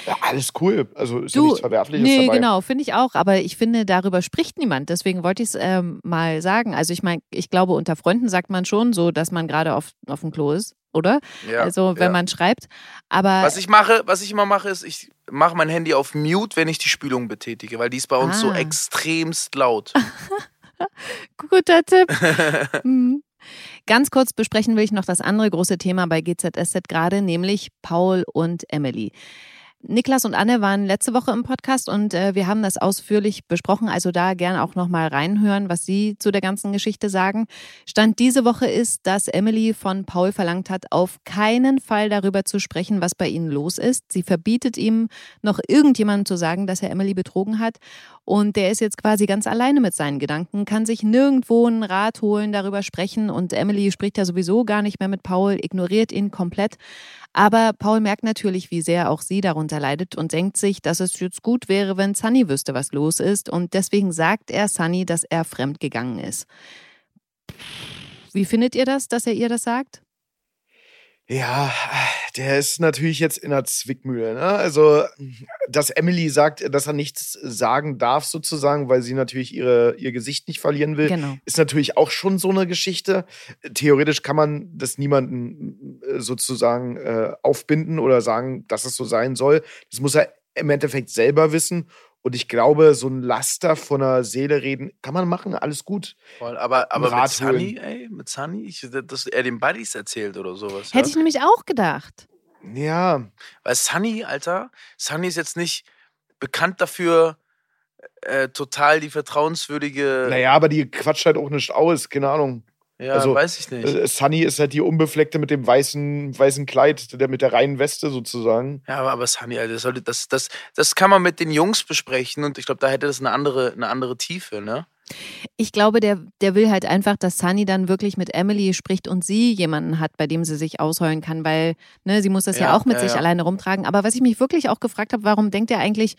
Speaker 2: Ja, alles cool. Also ist ja
Speaker 1: Du,
Speaker 2: nichts Verwerfliches
Speaker 1: nee,
Speaker 2: dabei.
Speaker 1: genau, finde ich auch. Aber ich finde, darüber spricht niemand. Deswegen wollte ich es ähm, mal sagen. Also ich meine, ich glaube, unter Freunden sagt man schon so, dass man gerade auf, auf dem Klo ist, oder?
Speaker 3: Ja,
Speaker 1: also wenn
Speaker 3: ja.
Speaker 1: man schreibt. Aber
Speaker 3: Was ich mache, was ich immer mache, ist, ich mache mein Handy auf Mute, wenn ich die Spülung betätige, weil die ist bei uns so
Speaker 1: Ah.
Speaker 3: extremst laut.
Speaker 1: Guter Tipp. Mhm. Ganz kurz besprechen will ich noch das andere große Thema bei GZSZ gerade, nämlich Paul und Emily. Niklas und Anne waren letzte Woche im Podcast und äh, wir haben das ausführlich besprochen. Also da gern auch nochmal reinhören, was sie zu der ganzen Geschichte sagen. Stand diese Woche ist, dass Emily von Paul verlangt hat, auf keinen Fall darüber zu sprechen, was bei ihnen los ist. Sie verbietet ihm, noch irgendjemandem zu sagen, dass er Emily betrogen hat. Und der ist jetzt quasi ganz alleine mit seinen Gedanken, kann sich nirgendwo einen Rat holen, darüber sprechen. Und Emily spricht ja sowieso gar nicht mehr mit Paul, ignoriert ihn komplett. Aber Paul merkt natürlich, wie sehr auch sie darunter leidet und denkt sich, dass es jetzt gut wäre, wenn Sunny wüsste, was los ist. Und deswegen sagt er Sunny, dass er fremdgegangen ist. Wie findet ihr das, dass er ihr das sagt?
Speaker 2: Ja, der ist natürlich jetzt in der Zwickmühle. Ne? Also, dass Emily sagt, dass er nichts sagen darf, sozusagen, weil sie natürlich ihre, ihr Gesicht nicht verlieren will,
Speaker 1: Genau.
Speaker 2: ist natürlich auch schon so eine Geschichte. Theoretisch kann man das niemandem äh, sozusagen äh, aufbinden oder sagen, dass es so sein soll. Das muss er im Endeffekt selber wissen. Und ich glaube, so ein Laster von der Seele reden kann man machen, alles gut.
Speaker 3: Voll, aber aber mit Sunny, ey, mit Sunny, ich, dass er den Buddies erzählt oder sowas.
Speaker 1: Hätte
Speaker 3: ja?
Speaker 1: ich nämlich auch gedacht.
Speaker 2: Ja,
Speaker 3: Weil Sunny, Alter, Sunny ist jetzt nicht bekannt dafür, äh, total die vertrauenswürdige.
Speaker 2: naja, aber die quatscht halt auch nicht aus, keine Ahnung.
Speaker 3: Ja,
Speaker 2: also,
Speaker 3: weiß ich nicht.
Speaker 2: Äh, Sunny ist halt die Unbefleckte mit dem weißen, weißen Kleid, der mit der reinen Weste sozusagen.
Speaker 3: Ja, aber, aber Sunny, Alter, das, sollte, das, das, das kann man mit den Jungs besprechen und ich glaube, da hätte das eine andere, eine andere Tiefe, ne?
Speaker 1: Ich glaube, der, der will halt einfach, dass Sunny dann wirklich mit Emily spricht und sie jemanden hat, bei dem sie sich ausheulen kann, weil ne, sie muss das ja,
Speaker 3: Ja,
Speaker 1: auch mit
Speaker 3: ja,
Speaker 1: sich
Speaker 3: ja.
Speaker 1: alleine rumtragen. Aber was ich mich wirklich auch gefragt habe, warum denkt er eigentlich,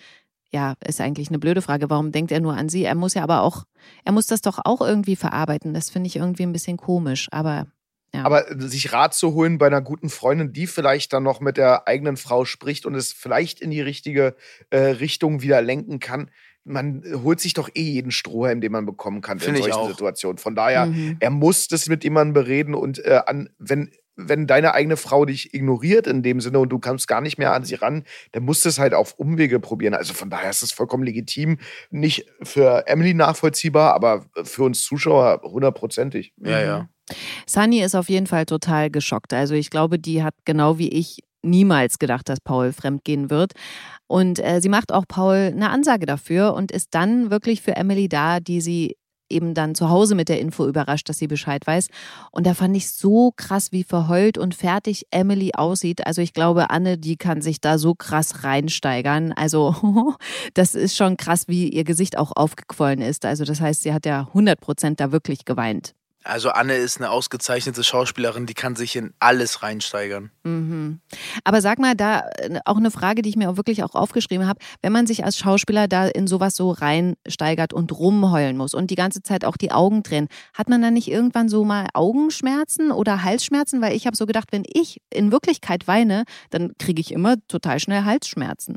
Speaker 1: ja, ist eigentlich eine blöde Frage, warum denkt er nur an sie? Er muss ja aber auch, er muss das doch auch irgendwie verarbeiten. Das finde ich irgendwie ein bisschen komisch, aber ja.
Speaker 2: Aber sich Rat zu holen bei einer guten Freundin, die vielleicht dann noch mit der eigenen Frau spricht und es vielleicht in die richtige äh, Richtung wieder lenken kann. Man holt sich doch eh jeden Strohhalm, den man bekommen kann in
Speaker 3: Finde ich
Speaker 2: solchen
Speaker 3: auch.
Speaker 2: Situationen. Von daher,
Speaker 1: Mhm.
Speaker 2: er muss das mit jemandem bereden und äh, an, wenn, wenn deine eigene Frau dich ignoriert in dem Sinne und du kommst gar nicht mehr an sie ran, dann musst du es halt auf Umwege probieren. Also von daher ist es vollkommen legitim. Nicht für Emily nachvollziehbar, aber für uns Zuschauer hundertprozentig.
Speaker 3: Ja, ja.
Speaker 1: Sunny ist auf jeden Fall total geschockt. Also ich glaube, die hat genau wie ich niemals gedacht, dass Paul fremdgehen wird. Und äh, sie macht auch Paul eine Ansage dafür und ist dann wirklich für Emily da, die sie eben dann zu Hause mit der Info überrascht, dass sie Bescheid weiß. Und da fand ich so krass, wie verheult und fertig Emily aussieht. Also ich glaube, Anne, die kann sich da so krass reinsteigern. Also das ist schon krass, wie ihr Gesicht auch aufgequollen ist. Also das heißt, sie hat ja 100 Prozent da wirklich geweint.
Speaker 3: Also Anne ist eine ausgezeichnete Schauspielerin, die kann sich in alles reinsteigern.
Speaker 1: Mhm. Aber sag mal, da äh, auch eine Frage, die ich mir auch wirklich auch aufgeschrieben habe, wenn man sich als Schauspieler da in sowas so reinsteigert und rumheulen muss und die ganze Zeit auch die Augen drehen, hat man dann nicht irgendwann so mal Augenschmerzen oder Halsschmerzen? Weil ich habe so gedacht, wenn ich in Wirklichkeit weine, dann kriege ich immer total schnell Halsschmerzen.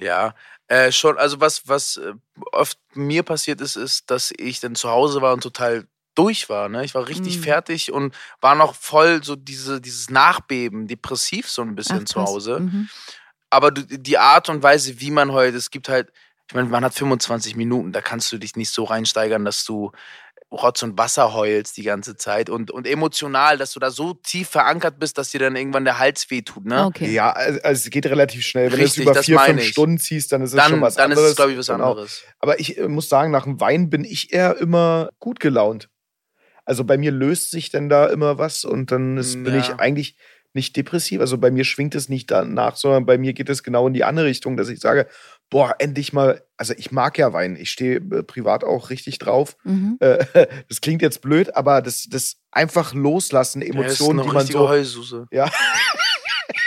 Speaker 3: Ja, äh, schon. Also was, was äh, oft mir passiert ist, ist, dass ich dann zu Hause war und total durch war. Ne? Ich war richtig mhm. fertig und war noch voll so diese, dieses Nachbeben, depressiv so ein bisschen Ach, zu Hause. Mhm. Aber die Art und Weise, wie man heute, es gibt halt, ich meine, man hat 25 Minuten, da kannst du dich nicht so reinsteigern, dass du Rotz und Wasser heulst die ganze Zeit und, und emotional, dass du da so tief verankert bist, dass dir dann irgendwann der Hals wehtut, ne?
Speaker 2: Okay. Ja, also, also es geht relativ schnell. Wenn Richtig, du es über vier, fünf ich. Stunden ziehst, dann ist es dann, schon was
Speaker 3: dann
Speaker 2: anderes.
Speaker 3: Dann ist es, glaube ich, was genau. anderes.
Speaker 2: Aber ich äh, muss sagen, nach dem Wein bin ich eher immer gut gelaunt. Also bei mir löst sich denn da immer was und dann ist, ja. bin ich eigentlich nicht depressiv. Also bei mir schwingt es nicht danach, sondern bei mir geht es genau in die andere Richtung, dass ich sage, boah, endlich mal, also ich mag ja Wein. Ich stehe äh, privat auch richtig drauf. Mhm. Äh, das klingt jetzt blöd, aber das, das einfach loslassen, Emotionen, die man so.
Speaker 3: Heususe.
Speaker 2: Ja.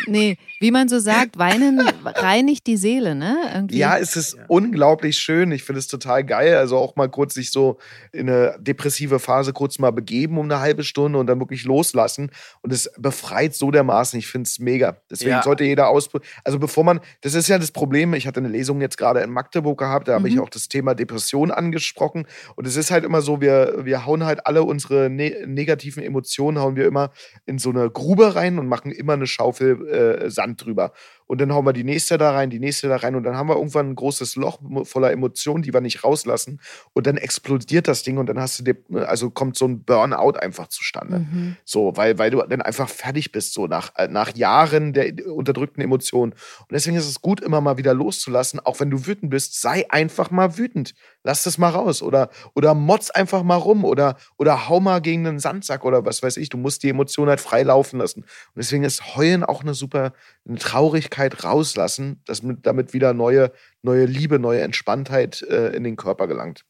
Speaker 1: Nee, wie man so sagt, Weinen reinigt die Seele, ne?
Speaker 2: Irgendwie. Ja, es ist ja. unglaublich schön. Ich finde es total geil. Also auch mal kurz sich so in eine depressive Phase kurz mal begeben um eine halbe Stunde und dann wirklich loslassen. Und es befreit so dermaßen. Ich finde es mega. Deswegen ja. sollte jeder ausprobieren. Also bevor man, das ist ja das Problem. Ich hatte eine Lesung jetzt gerade in Magdeburg gehabt. Da habe mhm. ich auch das Thema Depression angesprochen. Und es ist halt immer so, wir, wir hauen halt alle unsere ne negativen Emotionen, hauen wir immer in so eine Grube rein und machen immer eine Schaufel äh, Sand drüber. Und dann hauen wir die nächste da rein, die nächste da rein und dann haben wir irgendwann ein großes Loch voller Emotionen, die wir nicht rauslassen. Und dann explodiert das Ding und dann hast du, dir, also kommt so ein Burnout einfach zustande. Mhm. So, weil, weil du dann einfach fertig bist, so nach, äh, nach Jahren der unterdrückten Emotionen. Und deswegen ist es gut, immer mal wieder loszulassen, auch wenn du wütend bist, sei einfach mal wütend. Lass das mal raus oder, oder motz einfach mal rum oder, oder hau mal gegen einen Sandsack oder was weiß ich. Du musst die Emotionen halt frei laufen lassen. Und deswegen ist Heulen auch eine super eine Traurigkeit rauslassen, dass mit, damit wieder neue, neue Liebe, neue Entspanntheit äh, in den Körper gelangt.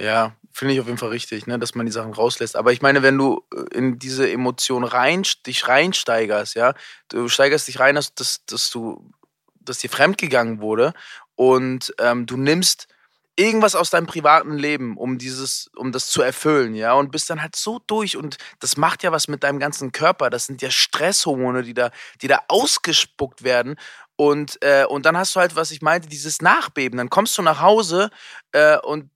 Speaker 3: Ja, finde ich auf jeden Fall richtig, ne, dass man die Sachen rauslässt. Aber ich meine, wenn du äh, in diese Emotion rein, dich reinsteigerst, ja, du steigerst dich rein, dass, dass, dass du, dass dir fremdgegangen wurde und ähm, du nimmst irgendwas aus deinem privaten Leben, um dieses, um das zu erfüllen, ja, und bist dann halt so durch und das macht ja was mit deinem ganzen Körper. Das sind ja Stresshormone, die da, die da ausgespuckt werden. Und, äh, und dann hast du halt, was ich meinte, dieses Nachbeben. Dann kommst du nach Hause äh, und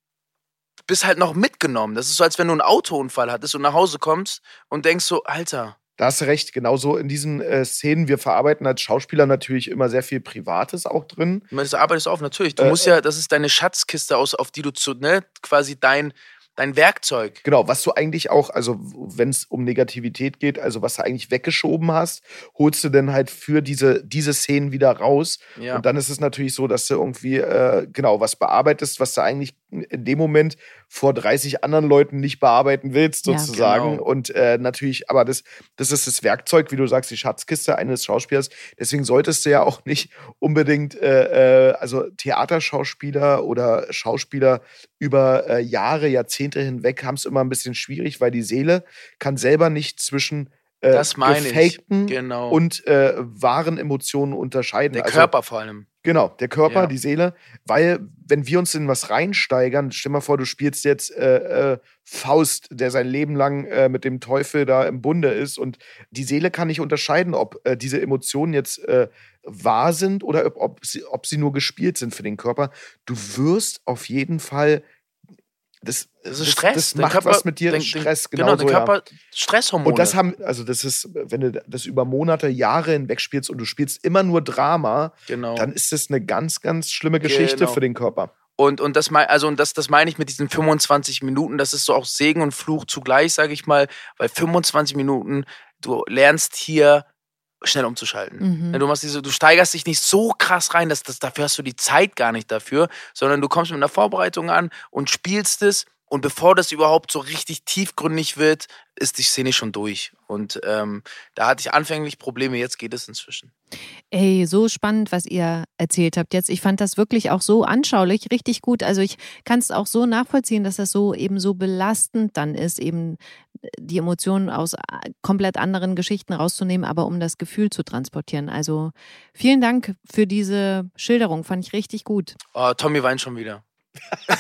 Speaker 3: bist halt noch mitgenommen. Das ist so, als wenn du einen Autounfall hattest und nach Hause kommst und denkst so, Alter,
Speaker 2: da hast du recht, genauso in diesen äh, Szenen. Wir verarbeiten als Schauspieler natürlich immer sehr viel Privates auch drin.
Speaker 3: Das arbeitest du auf, natürlich. Du äh, musst ja, das ist deine Schatzkiste, aus, auf die du zu, ne, quasi dein, dein Werkzeug.
Speaker 2: Genau, was du eigentlich auch, also wenn es um Negativität geht, also was du eigentlich weggeschoben hast, holst du dann halt für diese, diese Szenen wieder raus. Ja. Und dann ist es natürlich so, dass du irgendwie, äh, genau, was bearbeitest, was du eigentlich in dem Moment vor 30 anderen Leuten nicht bearbeiten willst, sozusagen. Ja, genau. Und äh, natürlich, aber das, das ist das Werkzeug, wie du sagst, die Schatzkiste eines Schauspielers. Deswegen solltest du ja auch nicht unbedingt, äh, äh also Theaterschauspieler oder Schauspieler über äh, Jahre, Jahrzehnte hinweg haben es immer ein bisschen schwierig, weil die Seele kann selber nicht zwischen äh, das gefakten genau. und äh, wahren Emotionen unterscheiden.
Speaker 3: Der also, Körper vor allem.
Speaker 2: Genau, der Körper, ja. die Seele. Weil, wenn wir uns in was reinsteigern, stell mal vor, du spielst jetzt äh, äh, Faust, der sein Leben lang äh, mit dem Teufel da im Bunde ist und die Seele kann nicht unterscheiden, ob äh, diese Emotionen jetzt äh, wahr sind oder ob, ob, sie, ob sie nur gespielt sind für den Körper. Du wirst auf jeden Fall das, das ist Stress. Das, das macht Körper, was mit dir, den, Stress.
Speaker 3: Genau, genau der Körper, ja. Stresshormone.
Speaker 2: Und das haben, also das ist, wenn du das über Monate, Jahre hinweg spielst und du spielst immer nur Drama, genau. dann ist das eine ganz, ganz schlimme Geschichte genau. für den Körper.
Speaker 3: Und, und das mein, also und das, das meine ich mit diesen 25 Minuten, das ist so auch Segen und Fluch zugleich, sage ich mal, weil 25 Minuten, du lernst hier schnell umzuschalten. Mhm. Du, machst diese, du steigerst dich nicht so krass rein, dass, dass dafür hast du die Zeit gar nicht dafür, sondern du kommst mit einer Vorbereitung an und spielst es und bevor das überhaupt so richtig tiefgründig wird, ist die Szene schon durch. Und ähm, da hatte ich anfänglich Probleme, jetzt geht es inzwischen.
Speaker 1: Ey, so spannend, was ihr erzählt habt jetzt. Ich fand das wirklich auch so anschaulich, richtig gut. Also ich kann es auch so nachvollziehen, dass das so eben so belastend dann ist, eben die Emotionen aus äh, komplett anderen Geschichten rauszunehmen, aber um das Gefühl zu transportieren. Also vielen Dank für diese Schilderung, fand ich richtig gut.
Speaker 3: Oh, Tommy weint schon wieder.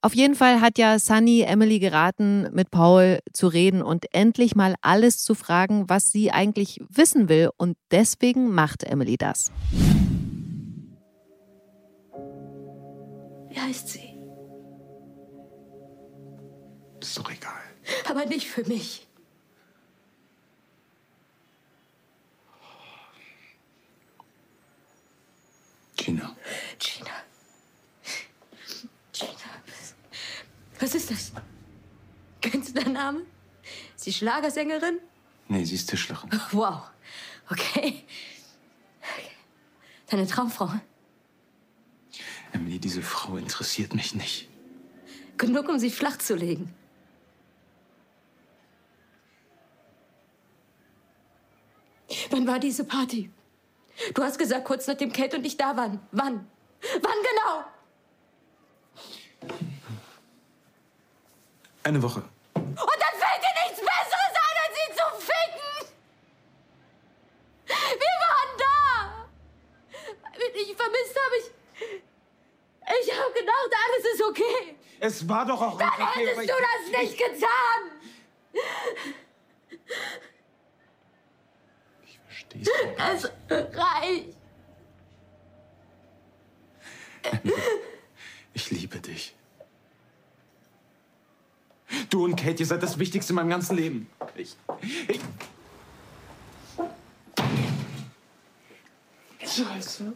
Speaker 1: Auf jeden Fall hat ja Sunny Emily geraten, mit Paul zu reden und endlich mal alles zu fragen, was sie eigentlich wissen will. Und deswegen macht Emily das.
Speaker 6: Wie heißt sie?
Speaker 7: Ist doch egal.
Speaker 6: Aber nicht für mich.
Speaker 7: Gina.
Speaker 6: Gina. Gina. Was ist das? Kennst du deinen Namen? Ist sie Schlagersängerin?
Speaker 7: Nee, sie ist Tischlerin.
Speaker 6: Wow. Okay. Deine Traumfrau?
Speaker 7: Emily, diese Frau interessiert mich nicht.
Speaker 6: Genug, um sie flach zu legen. Wann war diese Party? Du hast gesagt, kurz nachdem Kate und ich da waren. Wann? Wann genau?
Speaker 7: Eine Woche.
Speaker 6: Und dann fällt dir nichts Besseres ein, als sie zu ficken! Wir waren da! Wenn ich vermisst habe, ich... Ich habe gedacht, alles ist okay.
Speaker 7: Es war doch auch
Speaker 6: Dann
Speaker 7: okay,
Speaker 6: hättest
Speaker 7: ich-
Speaker 6: du das nicht getan!
Speaker 7: Verstehst du?
Speaker 6: Es reicht.
Speaker 7: Ich liebe dich. Du und Kate, ihr seid das Wichtigste in meinem ganzen Leben. Ich. ich Scheiße.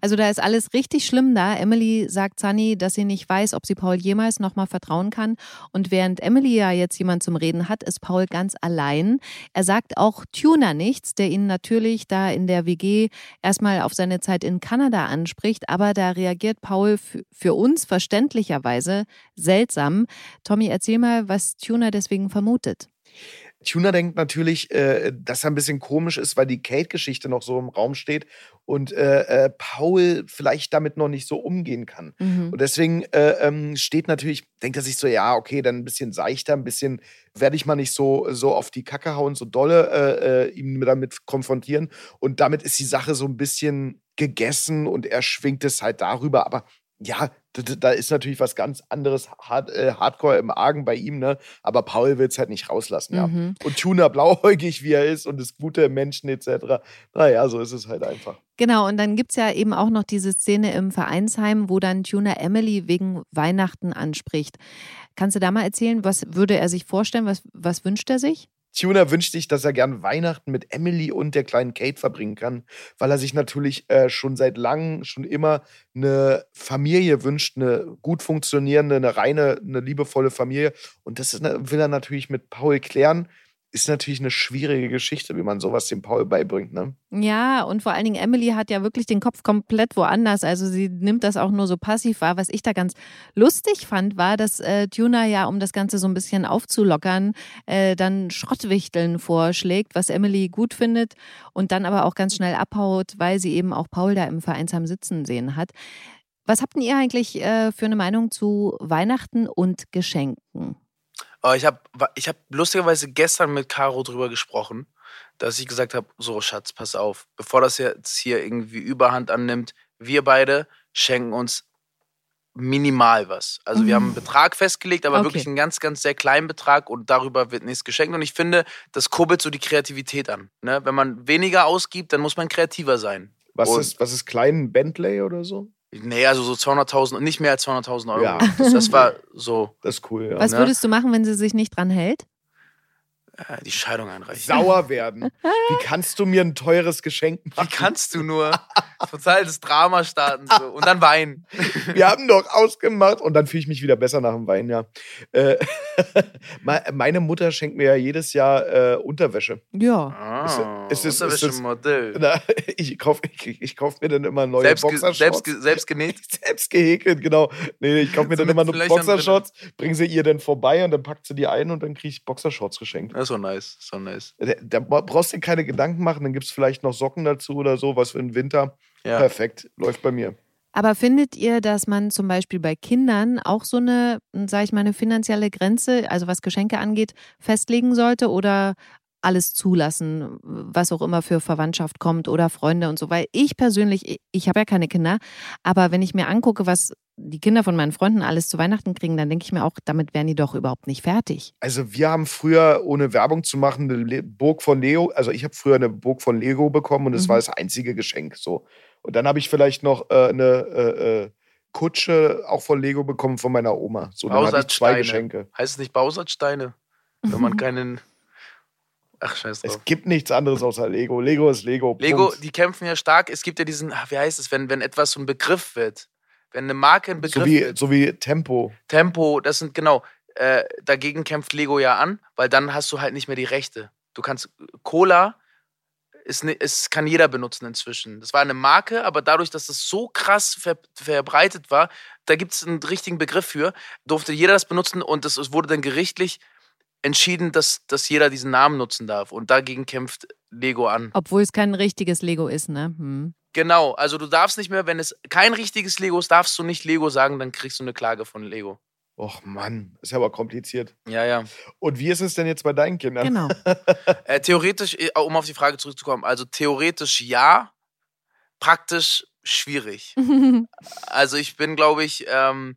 Speaker 1: Also da ist alles richtig schlimm da. Emily sagt Sunny, dass sie nicht weiß, ob sie Paul jemals nochmal vertrauen kann. Und während Emily ja jetzt jemand zum Reden hat, ist Paul ganz allein. Er sagt auch Tuner nichts, der ihn natürlich da in der WG erstmal auf seine Zeit in Kanada anspricht. Aber da reagiert Paul für uns verständlicherweise seltsam. Tommy, erzähl mal, was Tuner deswegen vermutet.
Speaker 2: Tuner denkt natürlich, äh, dass er ein bisschen komisch ist, weil die Kate-Geschichte noch so im Raum steht und äh, äh, Paul vielleicht damit noch nicht so umgehen kann.
Speaker 1: Mhm.
Speaker 2: Und deswegen äh, ähm, steht natürlich, denkt er sich so, ja, okay, dann ein bisschen seichter, ein bisschen werde ich mal nicht so, so auf die Kacke hauen, so dolle äh, äh, ihn damit konfrontieren. Und damit ist die Sache so ein bisschen gegessen und er schwingt es halt darüber. Aber ja, da, ist natürlich was ganz anderes hard, äh, Hardcore im Argen bei ihm, ne? Aber Paul will es halt nicht rauslassen, ja.
Speaker 1: Mhm.
Speaker 2: Und Tuner blauäugig, wie er ist und ist gute Menschen etc. Naja, so ist es halt einfach.
Speaker 1: Genau, und dann gibt's ja eben auch noch diese Szene im Vereinsheim, wo dann Tuner Emily wegen Weihnachten anspricht. Kannst du da mal erzählen, was würde er sich vorstellen, was, was wünscht er sich?
Speaker 2: Tuner wünscht sich, dass er gern Weihnachten mit Emily und der kleinen Kate verbringen kann, weil er sich natürlich äh, schon seit langem, schon immer eine Familie wünscht, eine gut funktionierende, eine reine, eine liebevolle Familie. Und das ist, will er natürlich mit Paul klären. Ist natürlich eine schwierige Geschichte, wie man sowas dem Paul beibringt. Ne?
Speaker 1: Ja, und vor allen Dingen Emily hat ja wirklich den Kopf komplett woanders. Also sie nimmt das auch nur so passiv wahr. Was ich da ganz lustig fand, war, dass äh, Tuna ja, um das Ganze so ein bisschen aufzulockern, äh, dann Schrottwichteln vorschlägt, was Emily gut findet und dann aber auch ganz schnell abhaut, weil sie eben auch Paul da im Vereinsheim sitzen sehen hat. Was habt ihr eigentlich äh, für eine Meinung zu Weihnachten und Geschenken?
Speaker 3: Aber ich habe ich hab lustigerweise gestern mit Caro drüber gesprochen, dass ich gesagt habe: So, Schatz, pass auf, bevor das jetzt hier irgendwie Überhand annimmt, wir beide schenken uns minimal was. Also wir haben einen Betrag festgelegt, aber
Speaker 1: Okay.
Speaker 3: wirklich einen ganz, ganz sehr kleinen Betrag und darüber wird nichts geschenkt. Und ich finde, das kurbelt so die Kreativität an. Ne? Wenn man weniger ausgibt, dann muss man kreativer sein.
Speaker 2: Was,
Speaker 3: Und-
Speaker 2: ist, was ist klein? Ein Bentley oder so?
Speaker 3: Nee, also so 200.000 und nicht mehr als 200.000 Euro.
Speaker 2: Ja.
Speaker 3: Das, das war so
Speaker 2: Das ist cool, ja.
Speaker 1: Was
Speaker 3: ne?
Speaker 1: würdest du machen, wenn sie sich nicht dran hält?
Speaker 3: äh, die Scheidung einreichen.
Speaker 2: Sauer werden. Wie kannst du mir ein teures Geschenk
Speaker 3: Wie
Speaker 2: machen?
Speaker 3: kannst du nur? total das Drama starten so. und dann weinen.
Speaker 2: Wir haben doch ausgemacht und dann fühle ich mich wieder besser nach dem Wein, ja. Äh, me- meine Mutter schenkt mir ja jedes Jahr äh, Unterwäsche.
Speaker 1: Ja.
Speaker 3: Ah,
Speaker 2: ist ist es-
Speaker 3: Unterwäschemodell.
Speaker 2: Na, ich kaufe ich, ich kauf mir dann immer neue
Speaker 3: Selbst, ge-
Speaker 2: Boxershorts.
Speaker 3: selbst, ge- selbst genäht.
Speaker 2: selbst gehäkelt, genau. Nee, ich kaufe mir
Speaker 3: So
Speaker 2: dann immer nur Boxershorts, bringe sie ihr dann vorbei und dann packt sie die ein und dann kriege ich Boxershorts geschenkt.
Speaker 3: Das ist so nice, so nice.
Speaker 2: Da, da brauchst du dir keine Gedanken machen, dann gibt es vielleicht noch Socken dazu oder so, was für den Winter.
Speaker 3: Ja.
Speaker 2: Perfekt, läuft bei mir.
Speaker 1: Aber findet ihr, dass man zum Beispiel bei Kindern auch so eine, sage ich mal, eine finanzielle Grenze, also was Geschenke angeht, festlegen sollte oder alles zulassen, was auch immer für Verwandtschaft kommt oder Freunde und so? Weil ich persönlich, ich- habe ja keine Kinder, aber wenn ich mir angucke, was die Kinder von meinen Freunden alles zu Weihnachten kriegen, dann denke ich mir auch, damit wären die doch überhaupt nicht fertig.
Speaker 2: Also wir haben früher, ohne Werbung zu machen, eine Burg von Lego, also ich habe früher eine Burg von Lego bekommen und das
Speaker 1: Mhm.
Speaker 2: war das einzige Geschenk. So. Und dann habe ich vielleicht noch äh, eine äh, äh, Kutsche auch von Lego bekommen von meiner Oma. So, dann hatte ich zwei. Geschenke.
Speaker 3: Heißt es nicht Bausatzsteine? Wenn man keinen. Ach, scheiß drauf.
Speaker 2: Es gibt nichts anderes außer Lego. Lego ist Lego.
Speaker 3: Lego,
Speaker 2: Punkt.
Speaker 3: die kämpfen ja stark. Es gibt ja diesen, ach, wie heißt es, wenn, wenn etwas so ein Begriff wird. Wenn eine Marke ein Begriff
Speaker 2: So wie,
Speaker 3: wird.
Speaker 2: so wie Tempo.
Speaker 3: Tempo, das sind genau. Äh, dagegen kämpft Lego ja an, weil dann hast du halt nicht mehr die Rechte. Du kannst Cola ist, ne, es kann jeder benutzen inzwischen. Das war eine Marke, aber dadurch, dass es so krass ver, verbreitet war, da gibt es einen richtigen Begriff für, durfte jeder das benutzen und es es wurde dann gerichtlich entschieden, dass, dass jeder diesen Namen nutzen darf. Und dagegen kämpft Lego an.
Speaker 1: Obwohl es kein richtiges Lego ist, ne? Hm.
Speaker 3: Genau, also du darfst nicht mehr, wenn es kein richtiges Lego ist, darfst du nicht Lego sagen, dann kriegst du eine Klage von Lego.
Speaker 2: Och Mann, ist ja aber kompliziert.
Speaker 3: Ja, ja.
Speaker 2: Und wie ist es denn jetzt bei deinen Kindern?
Speaker 1: Genau.
Speaker 3: Äh, theoretisch, äh, um auf die Frage zurückzukommen, also theoretisch ja, praktisch schwierig. Also ich bin, glaube ich, ähm,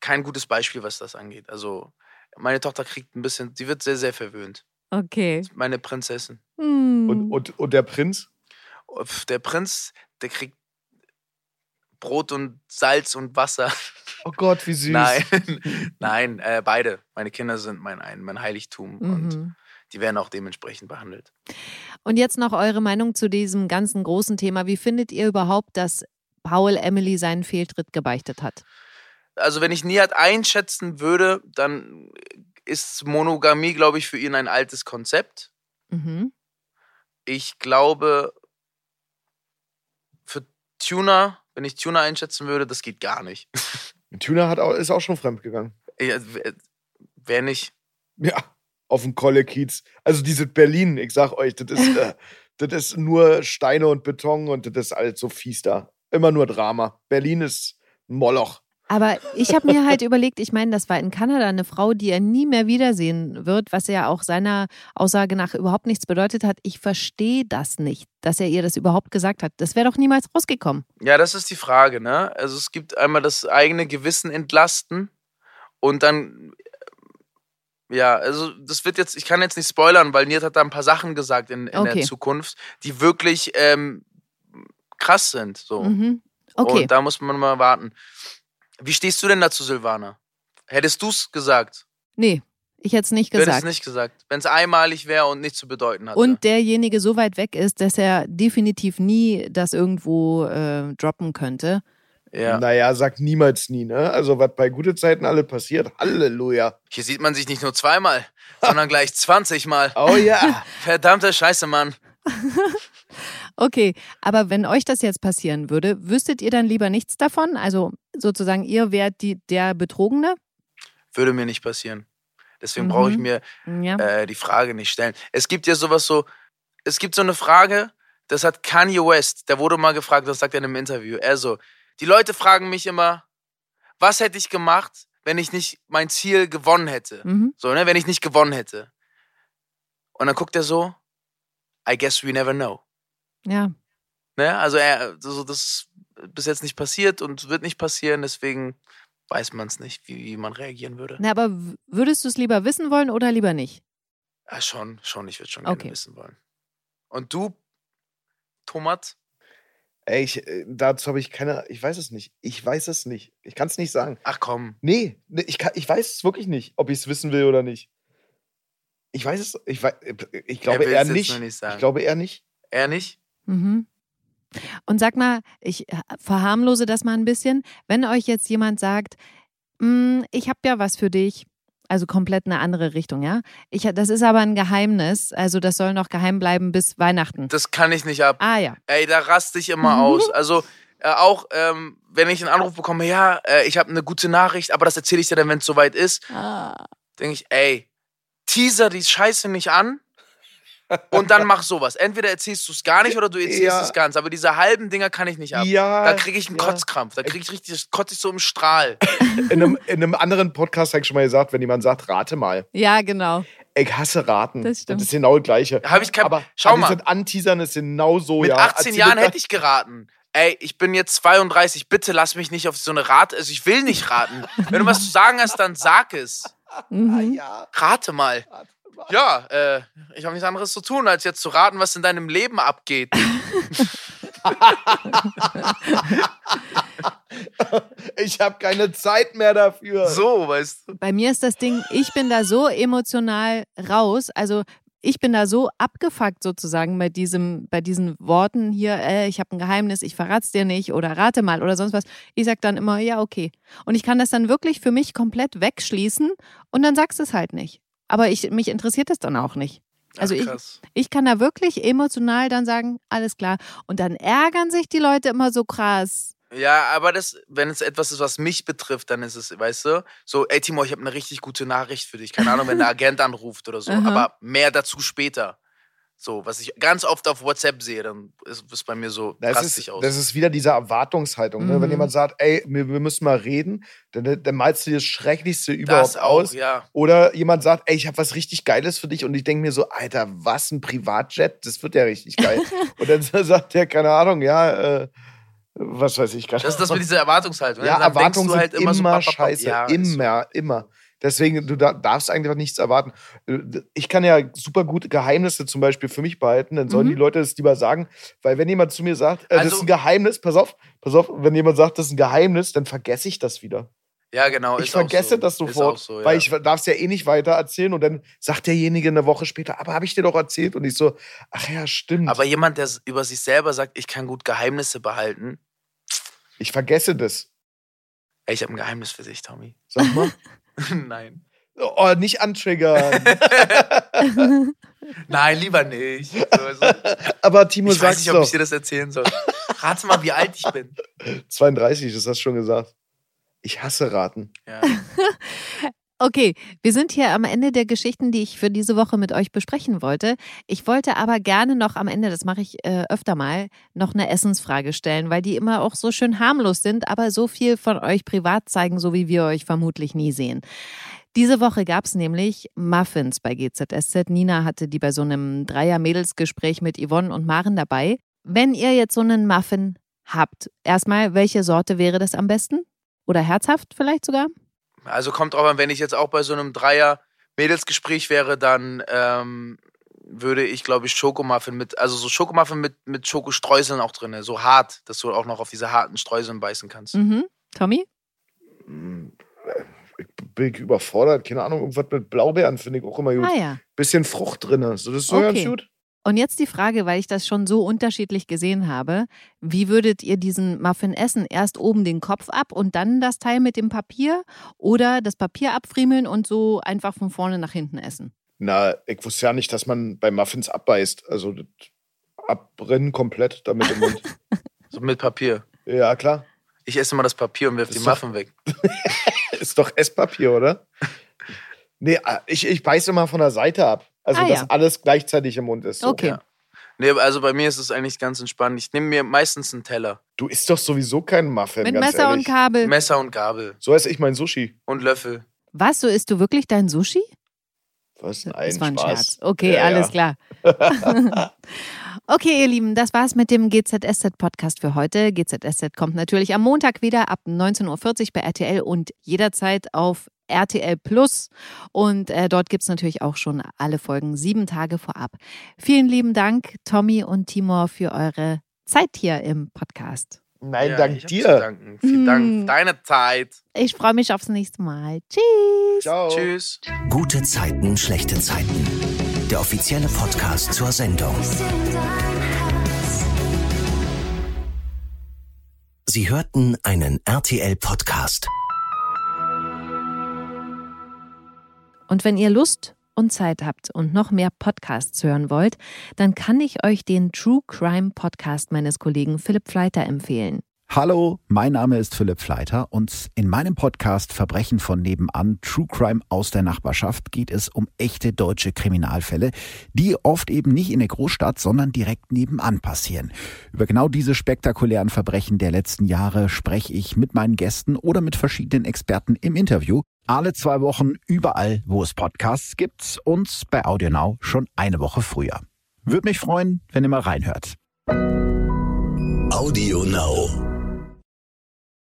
Speaker 3: kein gutes Beispiel, was das angeht. Also meine Tochter kriegt ein bisschen, sie wird sehr, sehr verwöhnt.
Speaker 1: Okay.
Speaker 3: Meine Prinzessin.
Speaker 1: Hm.
Speaker 2: Und, und, und der Prinz?
Speaker 3: Der Prinz, der kriegt Brot und Salz und Wasser.
Speaker 2: Oh Gott, wie süß.
Speaker 3: Nein, nein, äh, beide. Meine Kinder sind mein, ein, mein Heiligtum und
Speaker 1: Mhm.
Speaker 3: die werden auch dementsprechend behandelt.
Speaker 1: Und jetzt noch eure Meinung zu diesem ganzen großen Thema. Wie findet ihr überhaupt, dass Paul Emily seinen Fehltritt gebeichtet hat?
Speaker 3: also wenn ich Nihat einschätzen würde, dann ist Monogamie, glaube ich, für ihn ein altes Konzept.
Speaker 1: Mhm.
Speaker 3: Ich glaube, für Tuna, wenn ich Tuna einschätzen würde, das geht gar nicht.
Speaker 2: Tuna hat auch, ist auch schon fremdgegangen.
Speaker 3: Wer nicht?
Speaker 2: Ja, auf dem Kolle-Kiez. Also dieses Berlin, ich sag euch, das ist, äh, das ist nur Steine und Beton und das ist alles so fies da. Immer nur Drama. Berlin ist ein Moloch.
Speaker 1: Aber ich habe mir halt überlegt, ich meine, das war in Kanada eine Frau, die er nie mehr wiedersehen wird, was ja auch seiner Aussage nach überhaupt nichts bedeutet hat. Ich verstehe das nicht, dass er ihr das überhaupt gesagt hat. Das wäre doch niemals rausgekommen.
Speaker 3: Ja, das ist die Frage, ne? Also es gibt einmal das eigene Gewissen entlasten und dann ja, also das wird jetzt, ich kann jetzt nicht spoilern, weil Niert hat da ein paar Sachen gesagt in, in
Speaker 1: Okay.
Speaker 3: der Zukunft, die wirklich ähm, krass sind. So.
Speaker 1: Mhm. Okay.
Speaker 3: Und da muss man mal warten. Wie stehst du denn dazu, Silvana? Hättest du es gesagt?
Speaker 1: Nee, ich hätte es nicht
Speaker 3: Du hättest
Speaker 1: gesagt.
Speaker 3: es nicht gesagt. Wenn es einmalig wäre und nichts zu bedeuten hatte.
Speaker 1: Und derjenige so weit weg ist, dass er definitiv nie das irgendwo äh, droppen könnte.
Speaker 3: ja.
Speaker 2: Naja, sag niemals nie, ne? Also, was bei gute Zeiten alle passiert, Halleluja.
Speaker 3: Hier sieht man sich nicht nur zweimal, sondern gleich 20 Mal.
Speaker 2: Oh ja.
Speaker 3: Verdammte Scheiße, Mann.
Speaker 1: Okay, aber wenn euch das jetzt passieren würde, wüsstet ihr dann lieber nichts davon? Also sozusagen, ihr wärt die, der Betrogene?
Speaker 3: Würde mir nicht passieren. Deswegen
Speaker 1: Mhm.
Speaker 3: brauche ich mir
Speaker 1: Ja.
Speaker 3: äh, die Frage nicht stellen. Es gibt ja sowas so, es gibt so eine Frage, das hat Kanye West, der wurde mal gefragt, das sagt er in einem Interview. Er so, die Leute fragen mich immer, was hätte ich gemacht, wenn ich nicht mein Ziel gewonnen hätte?
Speaker 1: Mhm.
Speaker 3: So, ne, wenn ich nicht gewonnen hätte. Und dann guckt er so, I guess we never know.
Speaker 1: Ja.
Speaker 3: Ne? Also er, so, das ist bis jetzt nicht passiert und wird nicht passieren, deswegen weiß man es nicht, wie, wie man reagieren würde.
Speaker 1: Na, aber würdest du es lieber wissen wollen oder lieber nicht?
Speaker 3: Ja, schon, schon, ich würde schon
Speaker 1: Okay.
Speaker 3: gerne wissen wollen. Und du, Thomas?
Speaker 2: Ey, ich, äh, dazu habe ich keine, ich weiß es nicht. Ich weiß es nicht. Ich kann es nicht sagen.
Speaker 3: Ach komm.
Speaker 2: Nee, nee, ich, kann, ich weiß es wirklich nicht, ob ich es wissen will oder nicht. Ich weiß es, ich, wei- ich glaube eher nicht.
Speaker 3: nicht sagen.
Speaker 2: Ich glaube eher nicht.
Speaker 3: Er nicht?
Speaker 1: Mhm. Und sag mal, ich äh, verharmlose das mal ein bisschen. Wenn euch jetzt jemand sagt, "Mm, ich habe ja was für dich, also komplett eine andere Richtung, ja? Ich, das ist aber ein Geheimnis, also das soll noch geheim bleiben bis Weihnachten.
Speaker 3: Das kann ich nicht ab.
Speaker 1: Ah ja.
Speaker 3: Ey, da raste ich immer
Speaker 1: Mhm.
Speaker 3: aus. Also äh, auch, ähm, wenn ich einen Anruf bekomme, ja, äh, ich habe eine gute Nachricht, aber das erzähle ich dir dann, wenn es soweit ist,
Speaker 1: Ah.
Speaker 3: denke ich, ey, teaser die Scheiße nicht an und dann mach sowas. Entweder erzählst du es gar nicht oder du erzählst
Speaker 2: Ja.
Speaker 3: es ganz. Aber diese halben Dinger kann ich nicht ab.
Speaker 2: Ja,
Speaker 3: da kriege ich einen
Speaker 2: ja.
Speaker 3: Kotzkrampf. Da kriege ich richtig, das kotze ich so im Strahl.
Speaker 2: In einem, in einem anderen Podcast habe ich schon mal gesagt, wenn jemand sagt, rate mal.
Speaker 1: Ja, genau.
Speaker 2: Ich hasse raten.
Speaker 1: Das stimmt.
Speaker 2: ist genau das Gleiche.
Speaker 3: Habe ich kein.
Speaker 2: Aber
Speaker 3: Schau
Speaker 2: aber
Speaker 3: mal.
Speaker 2: dieses Anteasern ist genau so,
Speaker 3: Mit
Speaker 2: ja.
Speaker 3: 18
Speaker 2: Erzähl
Speaker 3: Jahren
Speaker 2: mir-
Speaker 3: hätte ich geraten. Ey, ich bin jetzt 32, bitte lass mich nicht auf so eine Rat. Also ich will nicht raten. Wenn du was zu sagen hast, dann sag es.
Speaker 1: Mhm.
Speaker 2: Ja.
Speaker 3: Rate mal. Ja, äh, ich habe nichts anderes zu tun, als jetzt zu raten, was in deinem Leben abgeht.
Speaker 2: Ich habe keine Zeit mehr dafür.
Speaker 3: So, weißt du.
Speaker 1: Bei mir ist das Ding, ich bin da so emotional raus, also ich bin da so abgefuckt sozusagen bei diesem, bei diesen Worten hier, äh, ich habe ein Geheimnis, ich verrat's dir nicht oder rate mal oder sonst was. Ich sag dann immer, ja, okay. Und ich kann das dann wirklich für mich komplett wegschließen und dann sagst du es halt nicht. Aber ich, mich interessiert das dann auch nicht. Also
Speaker 3: Ach,
Speaker 1: ich, ich kann da wirklich emotional dann sagen, alles klar. Und dann ärgern sich die Leute immer so krass.
Speaker 3: Ja, aber das, wenn es etwas ist, was mich betrifft, dann ist es, weißt du, so, ey Timo, ich habe eine richtig gute Nachricht für dich. Keine Ahnung, wenn der Agent anruft oder so. Aber mehr dazu später. So, was ich ganz oft auf WhatsApp sehe, dann ist es bei mir so
Speaker 2: Das ist,
Speaker 3: aus.
Speaker 2: das ist wieder diese Erwartungshaltung. Ne? Wenn
Speaker 1: Mhm.
Speaker 2: jemand sagt, ey, wir, wir müssen mal reden, dann, dann malst du dir das Schrecklichste überhaupt
Speaker 3: das auch,
Speaker 2: aus.
Speaker 3: ja.
Speaker 2: Oder jemand sagt, ey, ich habe was richtig Geiles für dich und ich denke mir so, Alter, was, ein Privatjet? Das wird ja richtig geil. und dann sagt der, keine Ahnung, ja, äh, was weiß ich, keine
Speaker 3: Das ist das mit dieser Erwartungshaltung. ne?
Speaker 2: Ja, Erwartungen
Speaker 3: du halt
Speaker 2: sind
Speaker 3: immer,
Speaker 2: immer,
Speaker 3: so,
Speaker 2: scheiße.
Speaker 3: Ja,
Speaker 2: immer, immer. Deswegen, du da- darfst einfach nichts erwarten. Äh, Ich kann ja super gute Geheimnisse zum Beispiel für mich behalten, dann sollen
Speaker 1: Mhm.
Speaker 2: die Leute das lieber sagen. Weil wenn jemand zu mir sagt, äh, das
Speaker 3: Also-
Speaker 2: ist ein Geheimnis, pass auf, pass auf, wenn jemand sagt, das ist ein Geheimnis, dann vergesse ich das wieder.
Speaker 3: Ja, genau.
Speaker 2: ich vergesse
Speaker 3: so.
Speaker 2: das sofort,
Speaker 3: so, ja.
Speaker 2: weil ich darf es ja eh nicht weiter erzählen und dann sagt derjenige eine Woche später, aber habe ich dir doch erzählt und ich so, ach ja, stimmt.
Speaker 3: Aber jemand, der über sich selber sagt, ich kann gut Geheimnisse behalten,
Speaker 2: ich vergesse das.
Speaker 3: ich habe ein Geheimnis für dich, Tommy.
Speaker 2: Sag mal.
Speaker 3: Nein.
Speaker 2: oh, nicht antriggern.
Speaker 3: Nein, lieber nicht. So, also,
Speaker 2: aber Timo
Speaker 3: ich weiß nicht, ob ich dir das erzählen soll. Rate mal, wie alt ich bin.
Speaker 2: 32, das hast du schon gesagt. Ich hasse Raten.
Speaker 3: Ja.
Speaker 1: Okay, wir sind hier am Ende der Geschichten, die ich für diese Woche mit euch besprechen wollte. Ich wollte aber gerne noch am Ende, das mache ich äh, öfter mal, noch eine Essensfrage stellen, weil die immer auch so schön harmlos sind, aber so viel von euch privat zeigen, so wie wir euch vermutlich nie sehen. Diese Woche gab es nämlich Muffins bei GZSZ. Nina hatte die bei so einem Dreier-Mädelsgespräch mit Yvonne und Maren dabei. Wenn ihr jetzt so einen Muffin habt, erstmal, welche Sorte wäre das am besten? Oder herzhaft vielleicht sogar?
Speaker 3: Also kommt drauf an, wenn ich jetzt auch bei so einem Dreier-Mädelsgespräch wäre, dann ähm, würde ich, glaube ich, Schokomuffin mit, also so Schokomuffin mit, mit Schokostreuseln auch drin, so hart, dass du auch noch auf diese harten Streuseln beißen kannst.
Speaker 1: Mhm. Tommy?
Speaker 2: Hm, Ich bin überfordert. Keine Ahnung, irgendwas mit Blaubeeren finde ich auch immer gut.
Speaker 1: Ah ja.
Speaker 2: Bisschen Frucht drin. So, das ist so
Speaker 1: Okay.
Speaker 2: ganz gut.
Speaker 1: Und jetzt die Frage, weil ich das schon so unterschiedlich gesehen habe. Wie würdet ihr diesen Muffin essen? Erst oben den Kopf ab und dann das Teil mit dem Papier oder das Papier abfriemeln und so einfach von vorne nach hinten essen?
Speaker 2: Na, ich wusste ja nicht, dass man bei Muffins abbeißt. Also das abbrennen komplett damit im Mund.
Speaker 3: So mit Papier.
Speaker 2: ja, klar.
Speaker 3: Ich esse mal das Papier und werfe die
Speaker 2: doch-
Speaker 3: Muffin weg.
Speaker 2: Ist doch Esspapier, oder? Nee, ah, ich, ich beiße immer von der Seite ab. Also,
Speaker 1: Ah,
Speaker 2: dass
Speaker 1: ja.
Speaker 2: alles gleichzeitig im Mund ist. So.
Speaker 1: Okay.
Speaker 3: Ja. Nee, also bei mir ist es eigentlich ganz entspannt. Ich nehme mir meistens einen Teller.
Speaker 2: Du isst doch sowieso keinen Muffin,
Speaker 1: Mit
Speaker 2: ganz
Speaker 1: Messer
Speaker 2: ehrlich.
Speaker 1: und Kabel.
Speaker 3: Messer und Gabel
Speaker 2: So esse ich mein Sushi.
Speaker 3: und Löffel.
Speaker 1: Was, so isst du wirklich dein Sushi?
Speaker 2: Was? Nein,
Speaker 1: das war ein
Speaker 2: Spaß.
Speaker 1: Scherz. Okay,
Speaker 2: Ja,
Speaker 1: alles
Speaker 2: ja.
Speaker 1: klar. okay, ihr Lieben, das war's mit dem GZSZ-Podcast für heute. GZSZ kommt natürlich am Montag wieder ab 19.40 Uhr bei RTL und jederzeit auf RTL Plus. Und äh, dort gibt's natürlich auch schon alle Folgen sieben Tage vorab. Vielen lieben Dank, Tommy und Timor, für eure Zeit hier im Podcast.
Speaker 2: Nein,
Speaker 3: Ja,
Speaker 2: dank dir.
Speaker 3: Vielen. Dank für deine Zeit.
Speaker 1: Ich freue mich aufs nächste Mal. Tschüss.
Speaker 2: Ciao.
Speaker 3: Tschüss.
Speaker 8: Gute Zeiten, schlechte Zeiten. Der offizielle Podcast zur Sendung. Sie hörten einen RTL-Podcast.
Speaker 1: Und wenn ihr Lust und Zeit habt und noch mehr Podcasts hören wollt, dann kann ich euch den True Crime Podcast meines Kollegen Philipp Fleiter empfehlen.
Speaker 9: Hallo, mein Name ist Philipp Fleiter und in meinem Podcast Verbrechen von nebenan, True Crime aus der Nachbarschaft geht es um echte deutsche Kriminalfälle, die oft eben nicht in der Großstadt, sondern direkt nebenan passieren. Über genau diese spektakulären Verbrechen der letzten Jahre spreche ich mit meinen Gästen oder mit verschiedenen Experten im Interview. Alle zwei Wochen überall, wo es Podcasts gibt und bei AudioNow schon eine Woche früher. Würde mich freuen, wenn ihr mal reinhört.
Speaker 8: Audio Now.